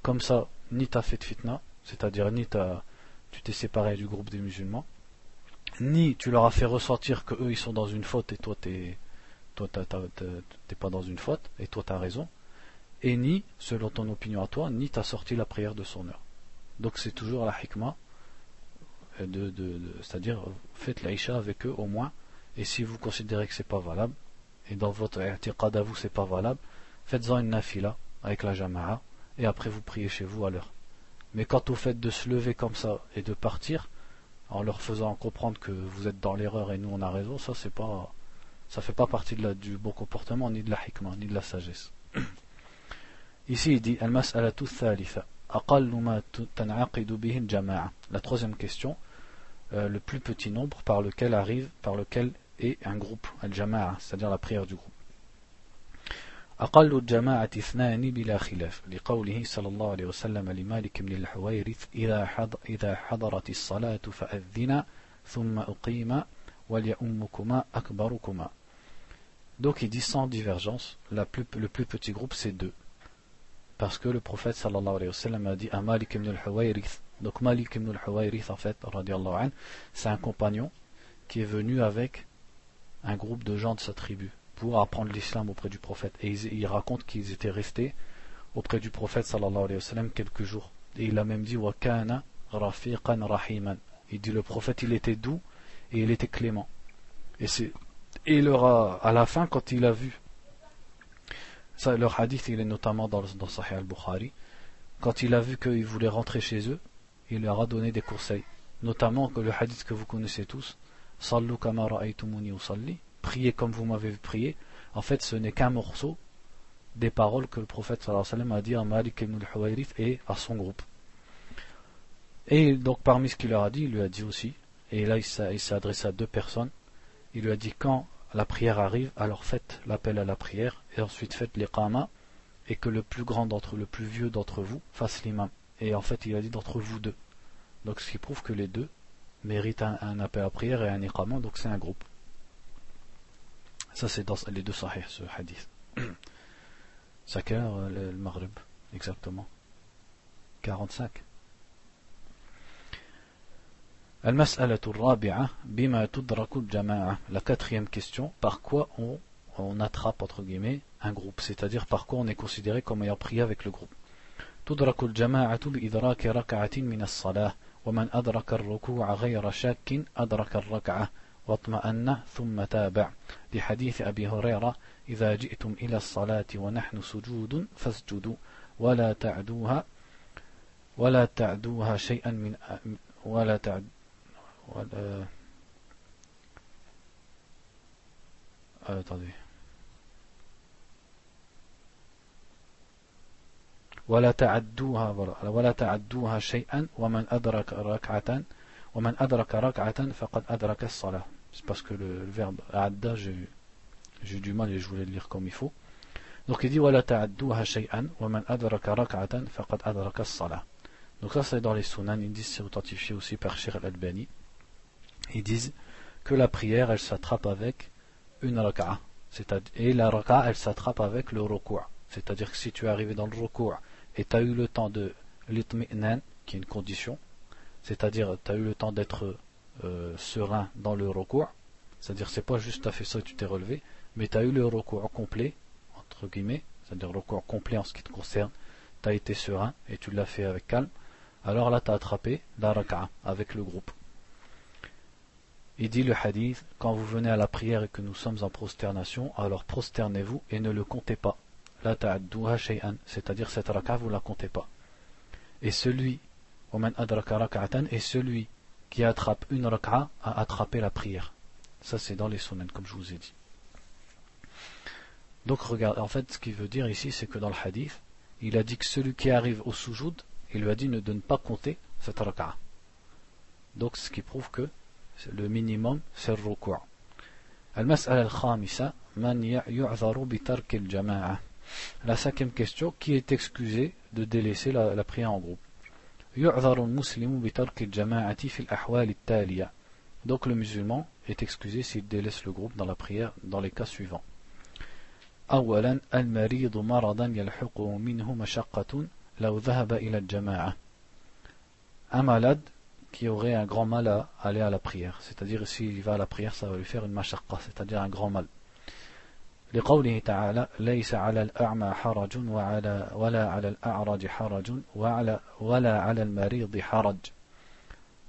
Speaker 1: Comme ça, ni t'as fait fitna, c'est-à-dire ni tu t'es séparé du groupe des musulmans, ni tu leur as fait ressentir que eux ils sont dans une faute et toi t'es toi t'es pas dans une faute et toi t'as raison et ni, selon ton opinion à toi, ni t'as sorti la prière de son heure. Donc c'est toujours la hikmah, de, de, c'est-à-dire faites l'Aïcha avec eux au moins, et si vous considérez que c'est pas valable, et dans votre i'tiqad à vous c'est pas valable, faites-en une nafila avec la jama'a, et après vous priez chez vous à l'heure. Mais quant au fait de se lever comme ça et de partir, en leur faisant comprendre que vous êtes dans l'erreur et nous on a raison, ça c'est pas ça fait pas partie de la, du bon comportement, ni de la hikmah, ni de la sagesse. Ici, il dit La troisième question, euh, le plus petit nombre par lequel arrive, par lequel est un groupe, al-jama'a, c'est-à-dire la prière du groupe. أقل الجماعة اثنان بلا خلاف لقوله صلى الله عليه وسلم لمالك بن الحويرث إذا, حض إذا حضرت الصلاة فأذنا ثم أقيم وليؤمكما أكبركما Donc il dit sans divergence, la plus, le plus petit groupe c'est deux. parce que le prophète sallallahu alayhi wa sallam a dit à Malik ibn al-Huwayrith donc Malik ibn al-Huwayrith en fait c'est un compagnon qui est venu avec un groupe de gens de sa tribu pour apprendre l'islam auprès du prophète et il, raconte qu'ils étaient restés auprès du prophète sallallahu alayhi wa sallam quelques jours et il a même dit wa kana rafiqan rahiman il dit le prophète il était doux et il était clément et c'est et il aura à la fin quand il a vu ça, leur hadith, il est notamment dans, dans Sahih al-Bukhari. Quand il a vu qu'ils voulaient rentrer chez eux, il leur a donné des conseils. Notamment que le hadith que vous connaissez tous, Sallu kama usalli, priez comme vous m'avez prié. En fait, ce n'est qu'un morceau des paroles que le prophète sallallahu alayhi wa sallam a dit à Malik ibn al et à son groupe. Et donc, parmi ce qu'il leur a dit, il lui a dit aussi, et là il s'est adressé à deux personnes, il lui a dit quand la prière arrive, alors faites l'appel à la prière et ensuite faites l'iqama et que le plus grand d'entre le plus vieux d'entre vous fasse l'imam. Et en fait, il a dit d'entre vous deux. Donc ce qui prouve que les deux méritent un, appel à prière et un iqama, donc c'est un groupe. Ça c'est dans les deux sahih, ce hadith. Heure le, le maghrib Exactement. 45. La quatrième question, par quoi on, on attrape entre guillemets un groupe, c'est-à-dire par quoi on est considéré comme ayant prié avec le groupe. تدرك الجماعة بإدراك ركعة من الصلاة ومن أدرك الركوع غير شاك أدرك الركعة واطمأن ثم تابع لحديث أبي هريرة إذا جئتم إلى الصلاة ونحن سجود فاسجدوا ولا تعدوها ولا تعدوها شيئا من ولا تعد ولا attendez ولا تعدوها ولا تعدوها شيئا ومن أدرك ركعة ومن أدرك ركعة فقد أدرك الصلاة. C'est parce que le, verbe adda, j'ai du mal et je voulais le lire comme il faut. Donc il dit wa Donc ça c'est dans les sunan, ils disent c'est authentifié aussi par Shir al-Albani. Ils disent que la prière elle s'attrape avec une raka'a. Et la raka'a elle s'attrape avec le recours. C'est-à-dire que si tu es arrivé dans le recours et tu as eu le temps de l'itmi'nan, qui est une condition, c'est-à-dire tu as eu le temps d'être euh, serein dans le recours, c'est-à-dire c'est pas juste as fait ça et tu t'es relevé, mais tu as eu le recours complet, entre guillemets, c'est-à-dire recours complet en ce qui te concerne, tu as été serein et tu l'as fait avec calme, alors là tu as attrapé la raka'a avec le groupe. Il dit le hadith, quand vous venez à la prière et que nous sommes en prosternation, alors prosternez-vous et ne le comptez pas. La ta'adduha shay'an, c'est-à-dire cette raka'a vous la comptez pas. Et celui, et celui qui attrape une raka'a a attrapé la prière. Ça c'est dans les sunnah comme je vous ai dit. Donc regarde, en fait ce qu'il veut dire ici c'est que dans le hadith, il a dit que celui qui arrive au sujoud, il lui a dit ne de ne pas compter cette raka'a. Donc ce qui prouve que le minimum c'est le recours. La cinquième question, qui est excusé de délaisser la, la prière en groupe? Donc le musulman est excusé s'il délaisse le groupe dans la prière dans les cas suivants. أولا المريض مرضا يلحقه منه مشقة لو ذهب إلى الجماعة Un malade qui aurait un grand mal à aller à la prière. C'est-à-dire, s'il va à la prière, ça va lui faire une mashaqqa, c'est-à-dire un grand mal. لقوله تعالى ليس على الأعمى حرج وعلى ولا على الأعرج حرج وعلى ولا على المريض حرج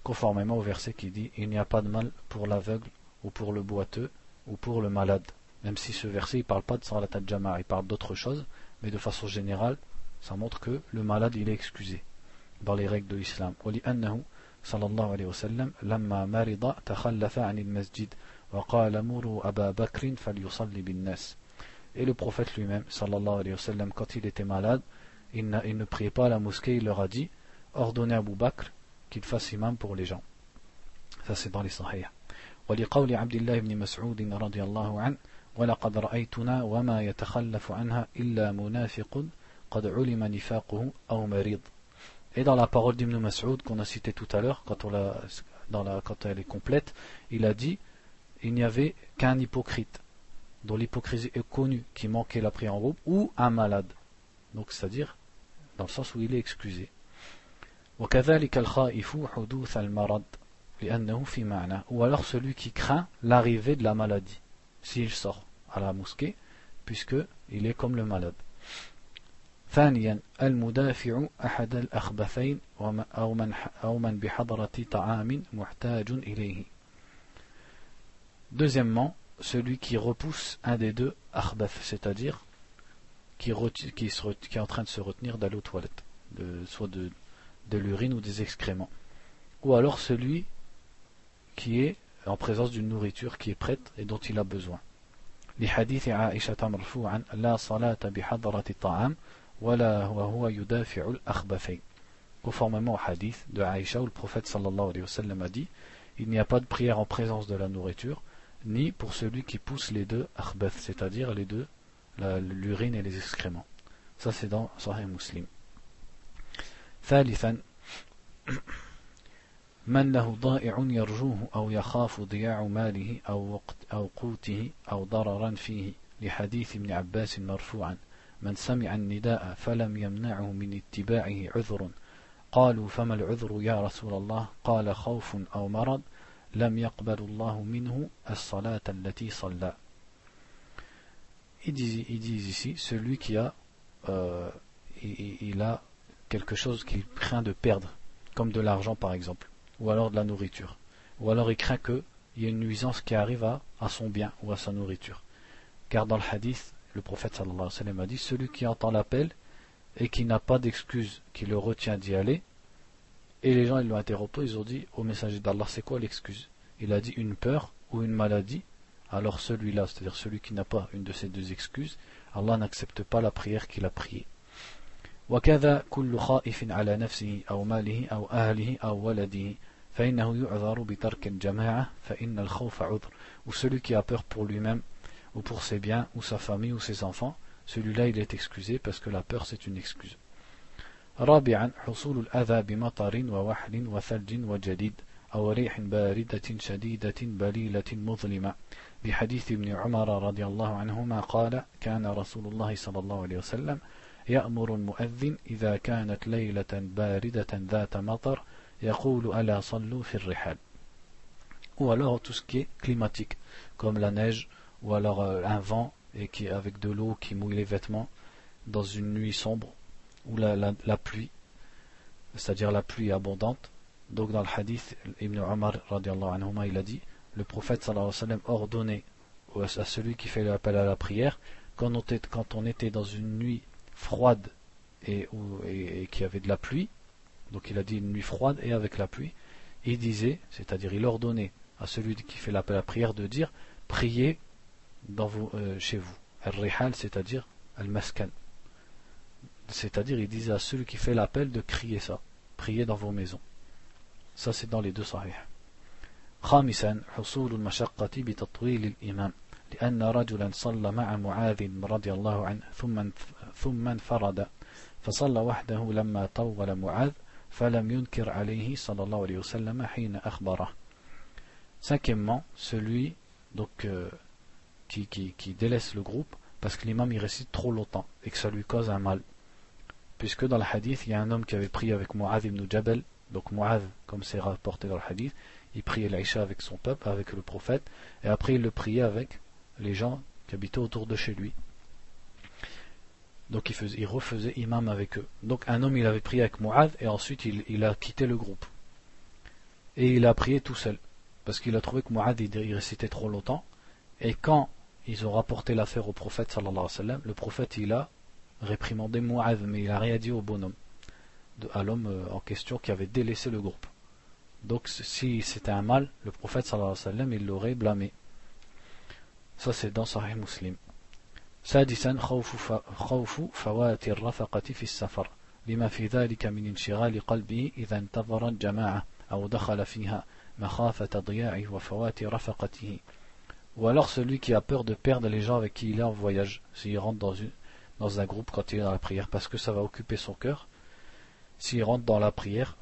Speaker 1: conformément au verset qui dit il n'y a pas de mal pour l'aveugle ou pour le boiteux ou pour le malade même si ce verset ne parle pas de salat al-jama'a il parle d'autre chose mais de façon générale ça montre que le malade il est excusé dans les règles de l'islam صلى الله عليه وسلم لما مرض تخلف عن المسجد Et le prophète lui-même, sallallahu alayhi wa sallam, quand il était malade, il, il ne priait pas à la mosquée, il leur a dit ordonnez à Abu Bakr qu'il fasse imam pour les gens. Ça c'est dans les sahih. ولقول عبد الله بن مسعود رضي الله عنه ولقد رأيتنا وما يتخلف عنها إلا منافق قد علم نفاقه أو مريض Et dans la parole d'Ibn Mas'ud qu'on a cité tout à l'heure, quand, quand elle est complète, il a dit il n'y avait qu'un hypocrite, dont l'hypocrisie est connue, qui manquait la prière en groupe, ou un malade. Donc c'est-à-dire dans le sens où il est excusé. Ou alors celui qui craint l'arrivée de la maladie, s'il sort à la mosquée, puisque il est comme le malade. ثانيا المدافع أحد الأخبثين أو من, أو من بحضرة طعام محتاج إليه Deuxièmement, celui qui repousse un des deux akhbath, c'est-à-dire qui, qui, qui, est en train de se retenir d'aller aux toilettes, de, soit de, de l'urine ou des excréments. Ou alors celui qui est en présence d'une nourriture qui est prête et dont il a besoin. لحديث عائشة مرفوعا لا صلاة بحضرة الطعام Conformément au hadith de Aïcha où le prophète sallallahu alayhi wa sallam a dit Il n'y a pas de prière en présence de la nourriture, ni pour celui qui pousse les deux akhbath, c'est-à-dire les deux, l'urine et les excréments. Ça c'est dans Sahih Muslim. ثالثا من له ضائع يرجوه أو يخاف ضياع ماله أو, وقت أو قوته أو ضررا فيه لحديث ابن عباس مرفوعا من سمع النداء فلم يمنعه من اتباعه عذر قالوا فما العذر يا رسول الله قال خوف أو مرض lam yaqbalullahu. Ils disent, ici, celui qui euh, a, quelque chose qu'il craint de perdre, comme de l'argent par exemple, ou alors de la nourriture, ou alors il craint qu'il y ait une nuisance qui arrive à, son bien ou à sa nourriture. Car dans le hadith, le prophète sallallahu alayhi wa sallam a dit, celui qui entend l'appel et qui n'a pas d'excuse qui le retient d'y aller, et les gens ils l'ont interrompu ils ont dit au messager d'Allah c'est quoi l'excuse il a dit une peur ou une maladie alors celui-là c'est-à-dire celui qui n'a pas une de ces deux excuses Allah n'accepte pas la prière qu'il a priée وكذا كل خائف على نفسه أو ماله أو أهله أو ولده فإنه يعذر بترك الجماعة فإن الخوف عذر ou celui qui a peur pour lui-même ou pour ses biens, ou sa famille, ou ses enfants, celui-là il est excusé parce que la peur c'est une excuse. رابعا حصول الأذى بمطر ووحل وثلج وجديد أو ريح باردة شديدة بليلة مظلمة. بحديث ابن عمر رضي الله عنهما قال كان رسول الله صلى الله عليه وسلم يأمر المؤذن إذا كانت ليلة باردة ذات مطر يقول ألا صلوا في الرحال. Ou alors tout ce qui est climatique comme la neige ou alors euh, un vent et qui avec de l'eau qui mouille les vêtements dans une nuit sombre ou la, pluie, c'est-à-dire la pluie abondante. Donc dans le hadith, Ibn Omar il a dit, le prophète sallallahu alayhi ordonnait à celui qui fait l'appel à la prière, quand on, était, dans une nuit froide et, et, qui avait de la pluie, donc il a dit une nuit froide et avec la pluie, il disait, c'est-à-dire il ordonnait à celui qui fait l'appel à la prière de dire priez euh, chez vous. Al-Rihal, c'est-à-dire Al-Maskan. C'est-à-dire il disait à celui qui fait l'appel de crier ça. Priez dans vos maisons. Ça c'est dans les deux sahih. خامسا حصول المشقة بتطويل الإمام لأن رجلا صلى مع معاذ رضي الله عنه ثم ثم انفرد فصلى وحده لما طول معاذ فلم ينكر عليه صلى الله عليه وسلم حين أخبره Cinquièmement, celui donc, euh, qui, qui, qui, délaisse le groupe parce que l'imam il récite trop longtemps et que ça lui cause un mal. Puisque dans le hadith, il y a un homme qui avait prié avec Mu'adh ibn Jabal, donc Mu'adh, comme c'est rapporté dans le hadith, il priait l'Aïcha avec son peuple, avec le prophète, et après il le priait avec les gens qui habitaient autour de chez lui. Donc il, faisait, refaisait imam avec eux. Donc un homme il avait prié avec Mu'adh et ensuite il, a quitté le groupe. Et il a prié tout seul. Parce qu'il a trouvé que Mu'adh il, récitait trop longtemps. Et quand ils ont rapporté l'affaire au prophète sallallahu alayhi wa le prophète il a réprimandé Mu'adh, mais il n'a rien dit au bonhomme, à l'homme euh, en question qui avait délaissé le groupe. Donc si c'était un mal, le prophète sallallahu alayhi wa sallam il l'aurait blâmé. Ça c'est dans Sahih Muslim. سادسا خوف, خوف فوات الرفقة في السفر لما في ذلك من انشغال قلبه إذا انتظر الجماعة أو دخل فيها مخافة ضياعه وفوات رفقته ou alors celui qui a peur de perdre les gens avec qui il est en voyage s'il rentre dans, une, dans un groupe quand il est dans la prière parce que ça va occuper son cœur s'il rentre dans la prière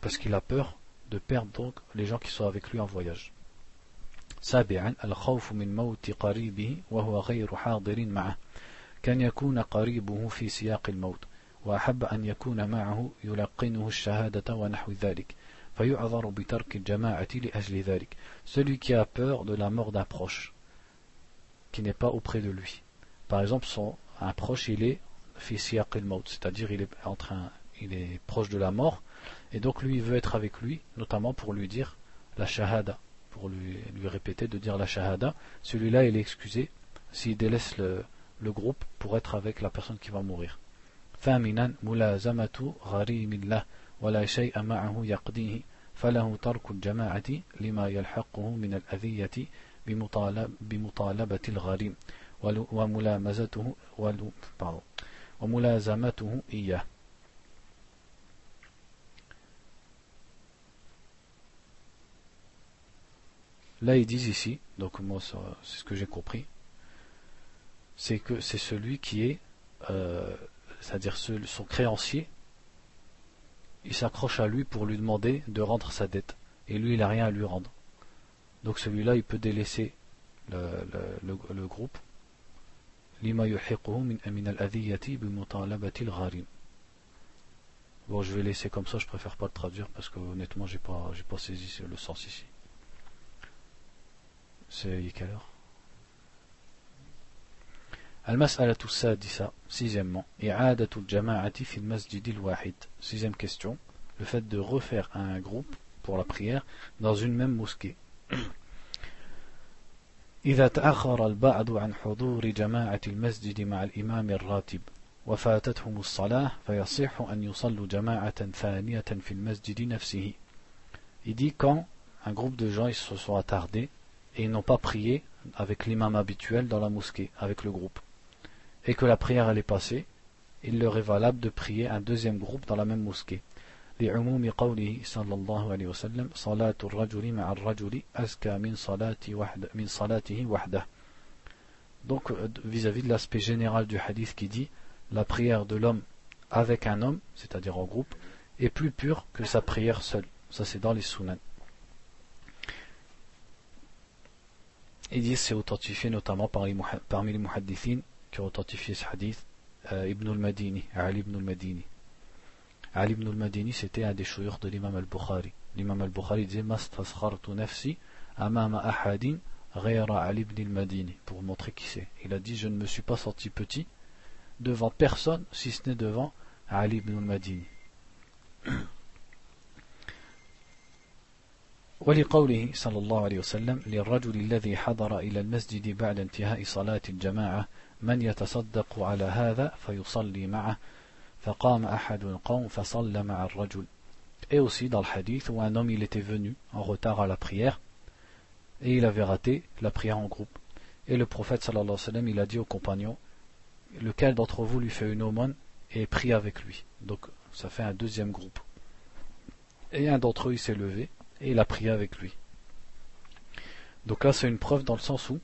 Speaker 1: parce qu'il a peur de perdre donc les gens qui sont avec lui en voyage سابعا الخوف من موت قريبه وهو غير حاضر معه كان يكون قريبه في سياق الموت وأحب أن يكون معه يلقنه الشهادة ونحو ذلك فيعذر بترك الجماعة لأجل ذلك celui qui a peur de la mort d'un proche qui n'est pas auprès de lui par exemple son, un proche il est c'est-à-dire il est en train il est proche de la mort et donc lui il veut être avec lui notamment pour lui dire la shahada pour lui, lui répéter de dire la shahada, celui-là il est excusé s'il délaisse le, le groupe pour être avec la personne qui va mourir. ثامنا ملازمة غريم الله ولا شيء معه يقضيه فله ترك الجماعة لما يلحقه من الأذية بمطالب بمطالبة الغريم وملامزته وملازمته إياه Là, ils disent ici, donc moi, c'est ce que j'ai compris, c'est que c'est celui qui est, euh, c'est-à-dire son créancier, il s'accroche à lui pour lui demander de rendre sa dette. Et lui, il n'a rien à lui rendre. Donc celui-là, il peut délaisser le, le, le, groupe. Bon, je vais laisser comme ça, je préfère pas le traduire parce que honnêtement, j'ai pas, j'ai pas saisi le sens ici. C'est quelle heure المسألة السادسة sixièmement إعادة الجماعة في المسجد الواحد sixième question le fait de refaire un groupe pour la prière dans une même mosquée إذا تأخر البعض عن حضور جماعة المسجد مع الإمام الراتب وفاتتهم الصلاة فيصح أن يصلوا جماعة ثانية في المسجد نفسه Il dit quand un groupe de gens ils se sont attardés et ils n'ont pas prié avec l'imam habituel dans la mosquée, avec le groupe, et que la prière allait passer, il leur est valable de prier un deuxième groupe dans la même mosquée. Donc euh, vis-à-vis de l'aspect général du hadith qui dit la prière de l'homme avec un homme c'est-à-dire en groupe est plus pure que sa prière seule ça c'est dans les sunan Ils disent c'est authentifié notamment par les, parmi les muhaddithines qui ont authentifié ce hadith, euh, Ibn al-Madini, Ali ibn al-Madini. Ali ibn al-Madini, c'était un des chouilleurs de l'imam al-Bukhari. L'imam al-Bukhari disait Mastashartu nafsi amama ahadin ghayra Ali ibn al-Madini, pour montrer qui c'est. Il a dit Je ne me suis pas sorti petit devant personne, si ce n'est devant Ali ibn al-Madini. ولقوله صلى الله عليه وسلم للرجل الذي حضر إلى المسجد بعد انتهاء صلاة الجماعة من يتصدق على هذا فيصلي معه Et aussi dans le hadith où un homme il était venu en retard à la prière et il avait raté la prière en groupe. Et le prophète sallallahu alayhi wa il a dit aux compagnons lequel d'entre vous lui fait une aumône et prie avec lui? Donc ça fait un deuxième groupe. Et un d'entre eux s'est levé et il a prié avec lui. Donc là c'est une preuve dans le sens où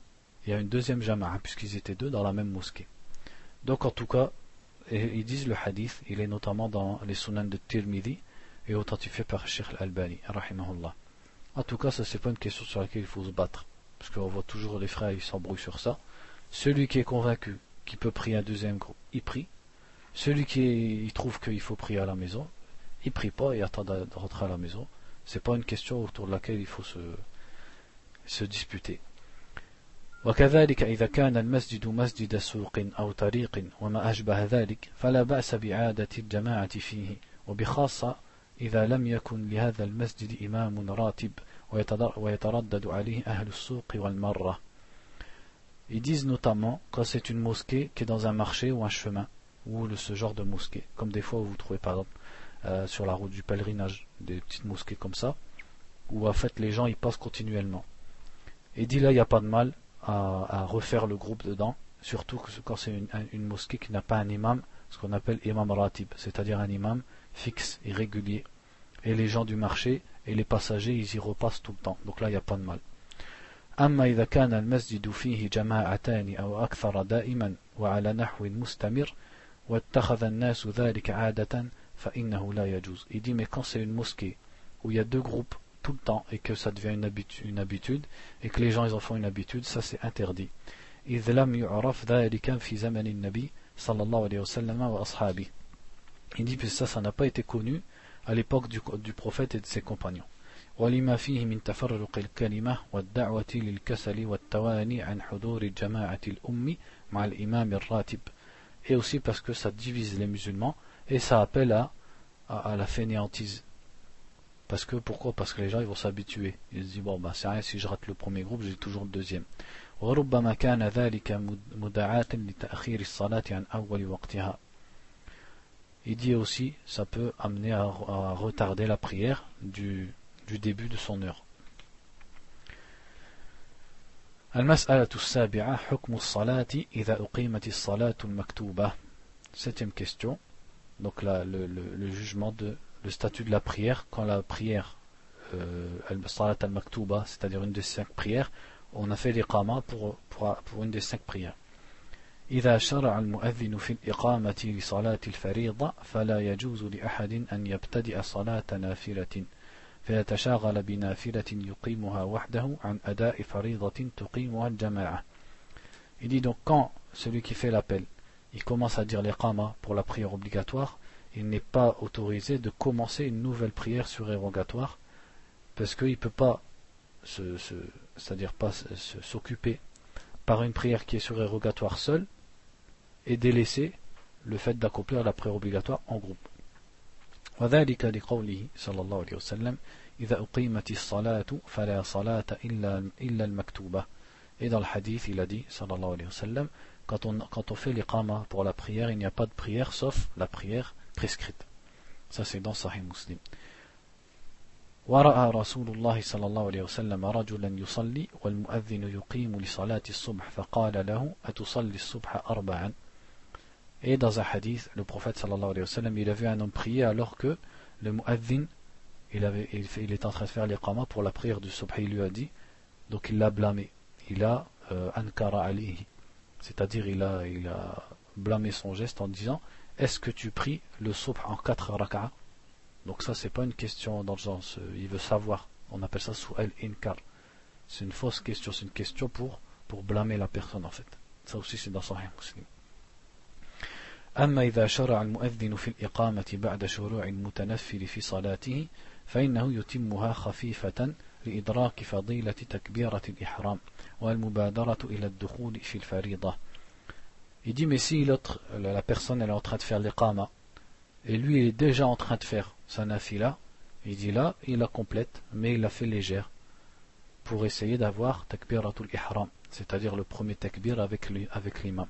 Speaker 1: il y a une deuxième jama'a puisqu'ils étaient deux dans la même mosquée. Donc en tout cas ils disent le hadith, il est notamment dans les sunan de Tirmidhi et authentifié par Sheikh Al-Albani, rahimahullah. En tout cas, ça c'est pas une question sur laquelle il faut se battre, parce qu'on voit toujours les frères, ils s'embrouillent sur ça. Celui qui est convaincu qu'il peut prier un deuxième groupe, il prie. Celui qui trouve qu'il faut prier à la maison, il prie pas et attend de rentrer à la maison. C'est pas une question autour de laquelle il faut se disputer. وكذلك إذا كان المسجد مسجد سوق أو طريق وما أشبه ذلك فلا بأس بإعادة الجماعة فيه وبخاصة إذا لم يكن لهذا المسجد إمام راتب ويتردد عليه أهل السوق والمرة Ils disent notamment quand c'est une mosquée qui est dans un marché ou un chemin, ou ce genre de mosquée, comme des fois vous trouvez par exemple euh, sur la route du pèlerinage, des petites mosquées comme ça, où en fait les gens y passent continuellement. Et dit là, il n'y a pas de mal à, refaire le groupe dedans, surtout quand c'est une, mosquée qui n'a pas un imam, ce qu'on appelle imam ratib, c'est-à-dire un imam fixe et régulier. Et les gens du marché et les passagers, ils y repassent tout le temps. Donc là, il n'y a pas de mal. Il dit mais quand c'est une mosquée où il y a deux groupes tout le temps et que ça devient une habitude, une habitude et que les gens ils en font une habitude, ça c'est interdit. Il dit que ça, ça n'a pas été connu à l'époque du, du prophète et de ses compagnons. ولما فيه من تفرق الكلمة والدعوة للكسل والتواني عن حضور الجماعة الأم مع الإمام الراتب et aussi parce que ça divise les musulmans et ça appelle à, à, la fainéantise. Parce que pourquoi Parce que les gens ils vont s'habituer. Ils se disent bon bah c'est rien si je rate le premier groupe, j'ai toujours le deuxième. Il dit aussi ça peut amener à, à retarder la prière du, du début de son heure. المسألة السابعة حكم الصلاة إذا أقيمت الصلاة المكتوبة Septième question, donc la, le, le, le, jugement de le statut de la prière quand la prière euh, al-salat al-maktuba, c'est-à-dire une des cinq prières, on a fait l'iqama pour, pour, pour une des cinq prières. إذا شرع المؤذن في الإقامة لصلاة الفريضة فلا يجوز لأحد أن يبتدئ صلاة نافلة فيتشاغل بنافلة يقيمها وحده عن أداء فريضة تقيمها الجماعة. Il dit donc quand celui qui fait l'appel il commence à dire les qama pour la prière obligatoire, il n'est pas autorisé de commencer une nouvelle prière surérogatoire parce qu'il ne peut pas c'est-à-dire pas s'occuper par une prière qui est surérogatoire seule et délaisser le fait d'accomplir la prière obligatoire en groupe. وذلك لقوله صلى الله عليه وسلم إذا أقيمت الصلاة فلا صلاة إلا, إلا المكتوبة Et dans le hadith, il a dit, sallallahu alayhi wa sallam, quand on, quand on fait l'iqama pour la prière, il n'y a pas de prière sauf la prière prescrite. Ça c'est dans Sahih Muslim. ورأى رسول الله صلى الله عليه وسلم رجلا يصلي والمؤذن يقيم لصلاة الصبح فقال له أتصلي الصبح أربعا Et dans un hadith, le prophète sallallahu alayhi wa sallam, il a vu un homme prier alors que le mu'adhin, il, avait, il, il est en train de faire l'iqama pour la prière du subh, il lui a dit, donc il l'a blâmé, il a euh, ankara alihi, c'est-à-dire il a, il a blâmé son geste en disant Est-ce que tu pries le subh en 4 raka'a Donc ça c'est pas une question dans le sens, euh, il veut savoir. On appelle ça su'al inkar. C'est une fausse question, c'est une question pour, pour blâmer la personne en fait. Ça aussi c'est dans Sahih Muslim. أما إذا شرع المؤذن في الإقامة بعد شروع المتنفل في صلاته فإنه يتمها خفيفة لإدراك فضيلة تكبيرة الإحرام والمبادرة إلى الدخول في الفريضة Il dit mais si l'autre, la personne elle est en train de faire l'iqama et lui il est déjà en train de faire sa nafila, il dit là, il la complète, mais il la fait légère, pour essayer d'avoir takbiratul ihram, c'est-à-dire le premier takbir avec l'imam.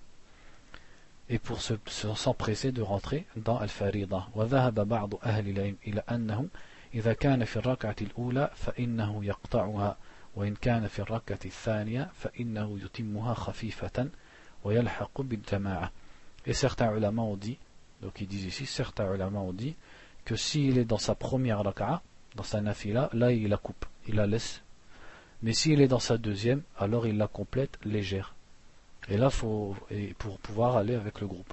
Speaker 1: Et pour s'empresser de rentrer dans al-farida. وذهب بعض أهل العلم إلى أنه إذا كان في الركعة الأولى فإنه يقطعها وإن كان في الركعة الثانية فإنه يتمها خفيفة ويلحق بالجماعة. Et certains ulama ont dit donc ils disent ici, certains ulama ont dit que s'il est dans sa première raka'a, dans sa nafila, là il la coupe, il la laisse. Mais s'il est dans sa deuxième, alors il la complète légère. Et là, faut, et pour pouvoir aller avec le groupe.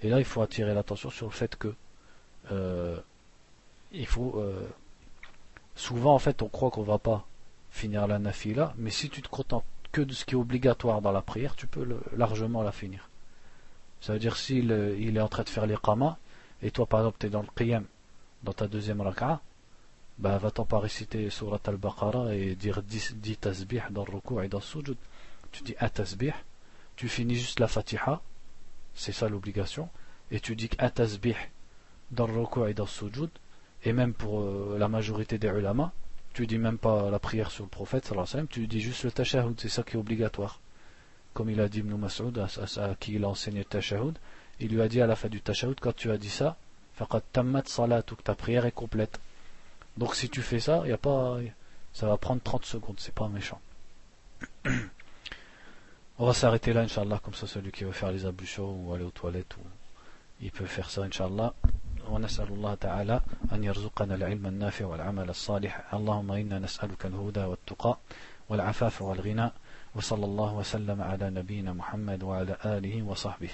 Speaker 1: Et là, il faut attirer l'attention sur le fait que euh, il faut euh, souvent en fait on croit qu'on va pas finir la nafila, mais si tu te contentes que de ce qui est obligatoire dans la prière, tu peux largement la finir. Ça veut dire s'il il est en train de faire les qama, et toi par exemple tu es dans le qiyam, dans ta deuxième raka'a, bah va-t'en pas réciter surat al-Baqarah et dire 10, tasbih dans le et dans le sujud. Tu dis un tasbih, tu finis juste la fatiha, c'est ça l'obligation, et tu dis un tasbih dans le ruku' et dans le sujud, et même pour euh, la majorité des ulama, tu dis même pas la prière sur le prophète, tu dis juste le tashahhud, c'est ça qui est obligatoire comme il a dit Ibn Mas'ud à, qui il a enseigné le tashahhud, il lui a dit à la fin du tashahhud, quand tu as dit ça, faqad tammat salatuk, ta prière est complète. Donc si tu fais ça, y a pas, ça va prendre 30 secondes, c'est pas méchant. On va s'arrêter là, Inch'Allah, comme ça celui qui veut faire les ablutions ou aller aux toilettes, ou, il peut faire ça, Inch'Allah. ونسأل الله تعالى أن يرزقنا العلم النافع والعمل الصالح. اللهم إنا نسألك الهدى والتقى والعفاف والغنى وصلى الله وسلم على نبينا محمد وعلى آله وصحبه.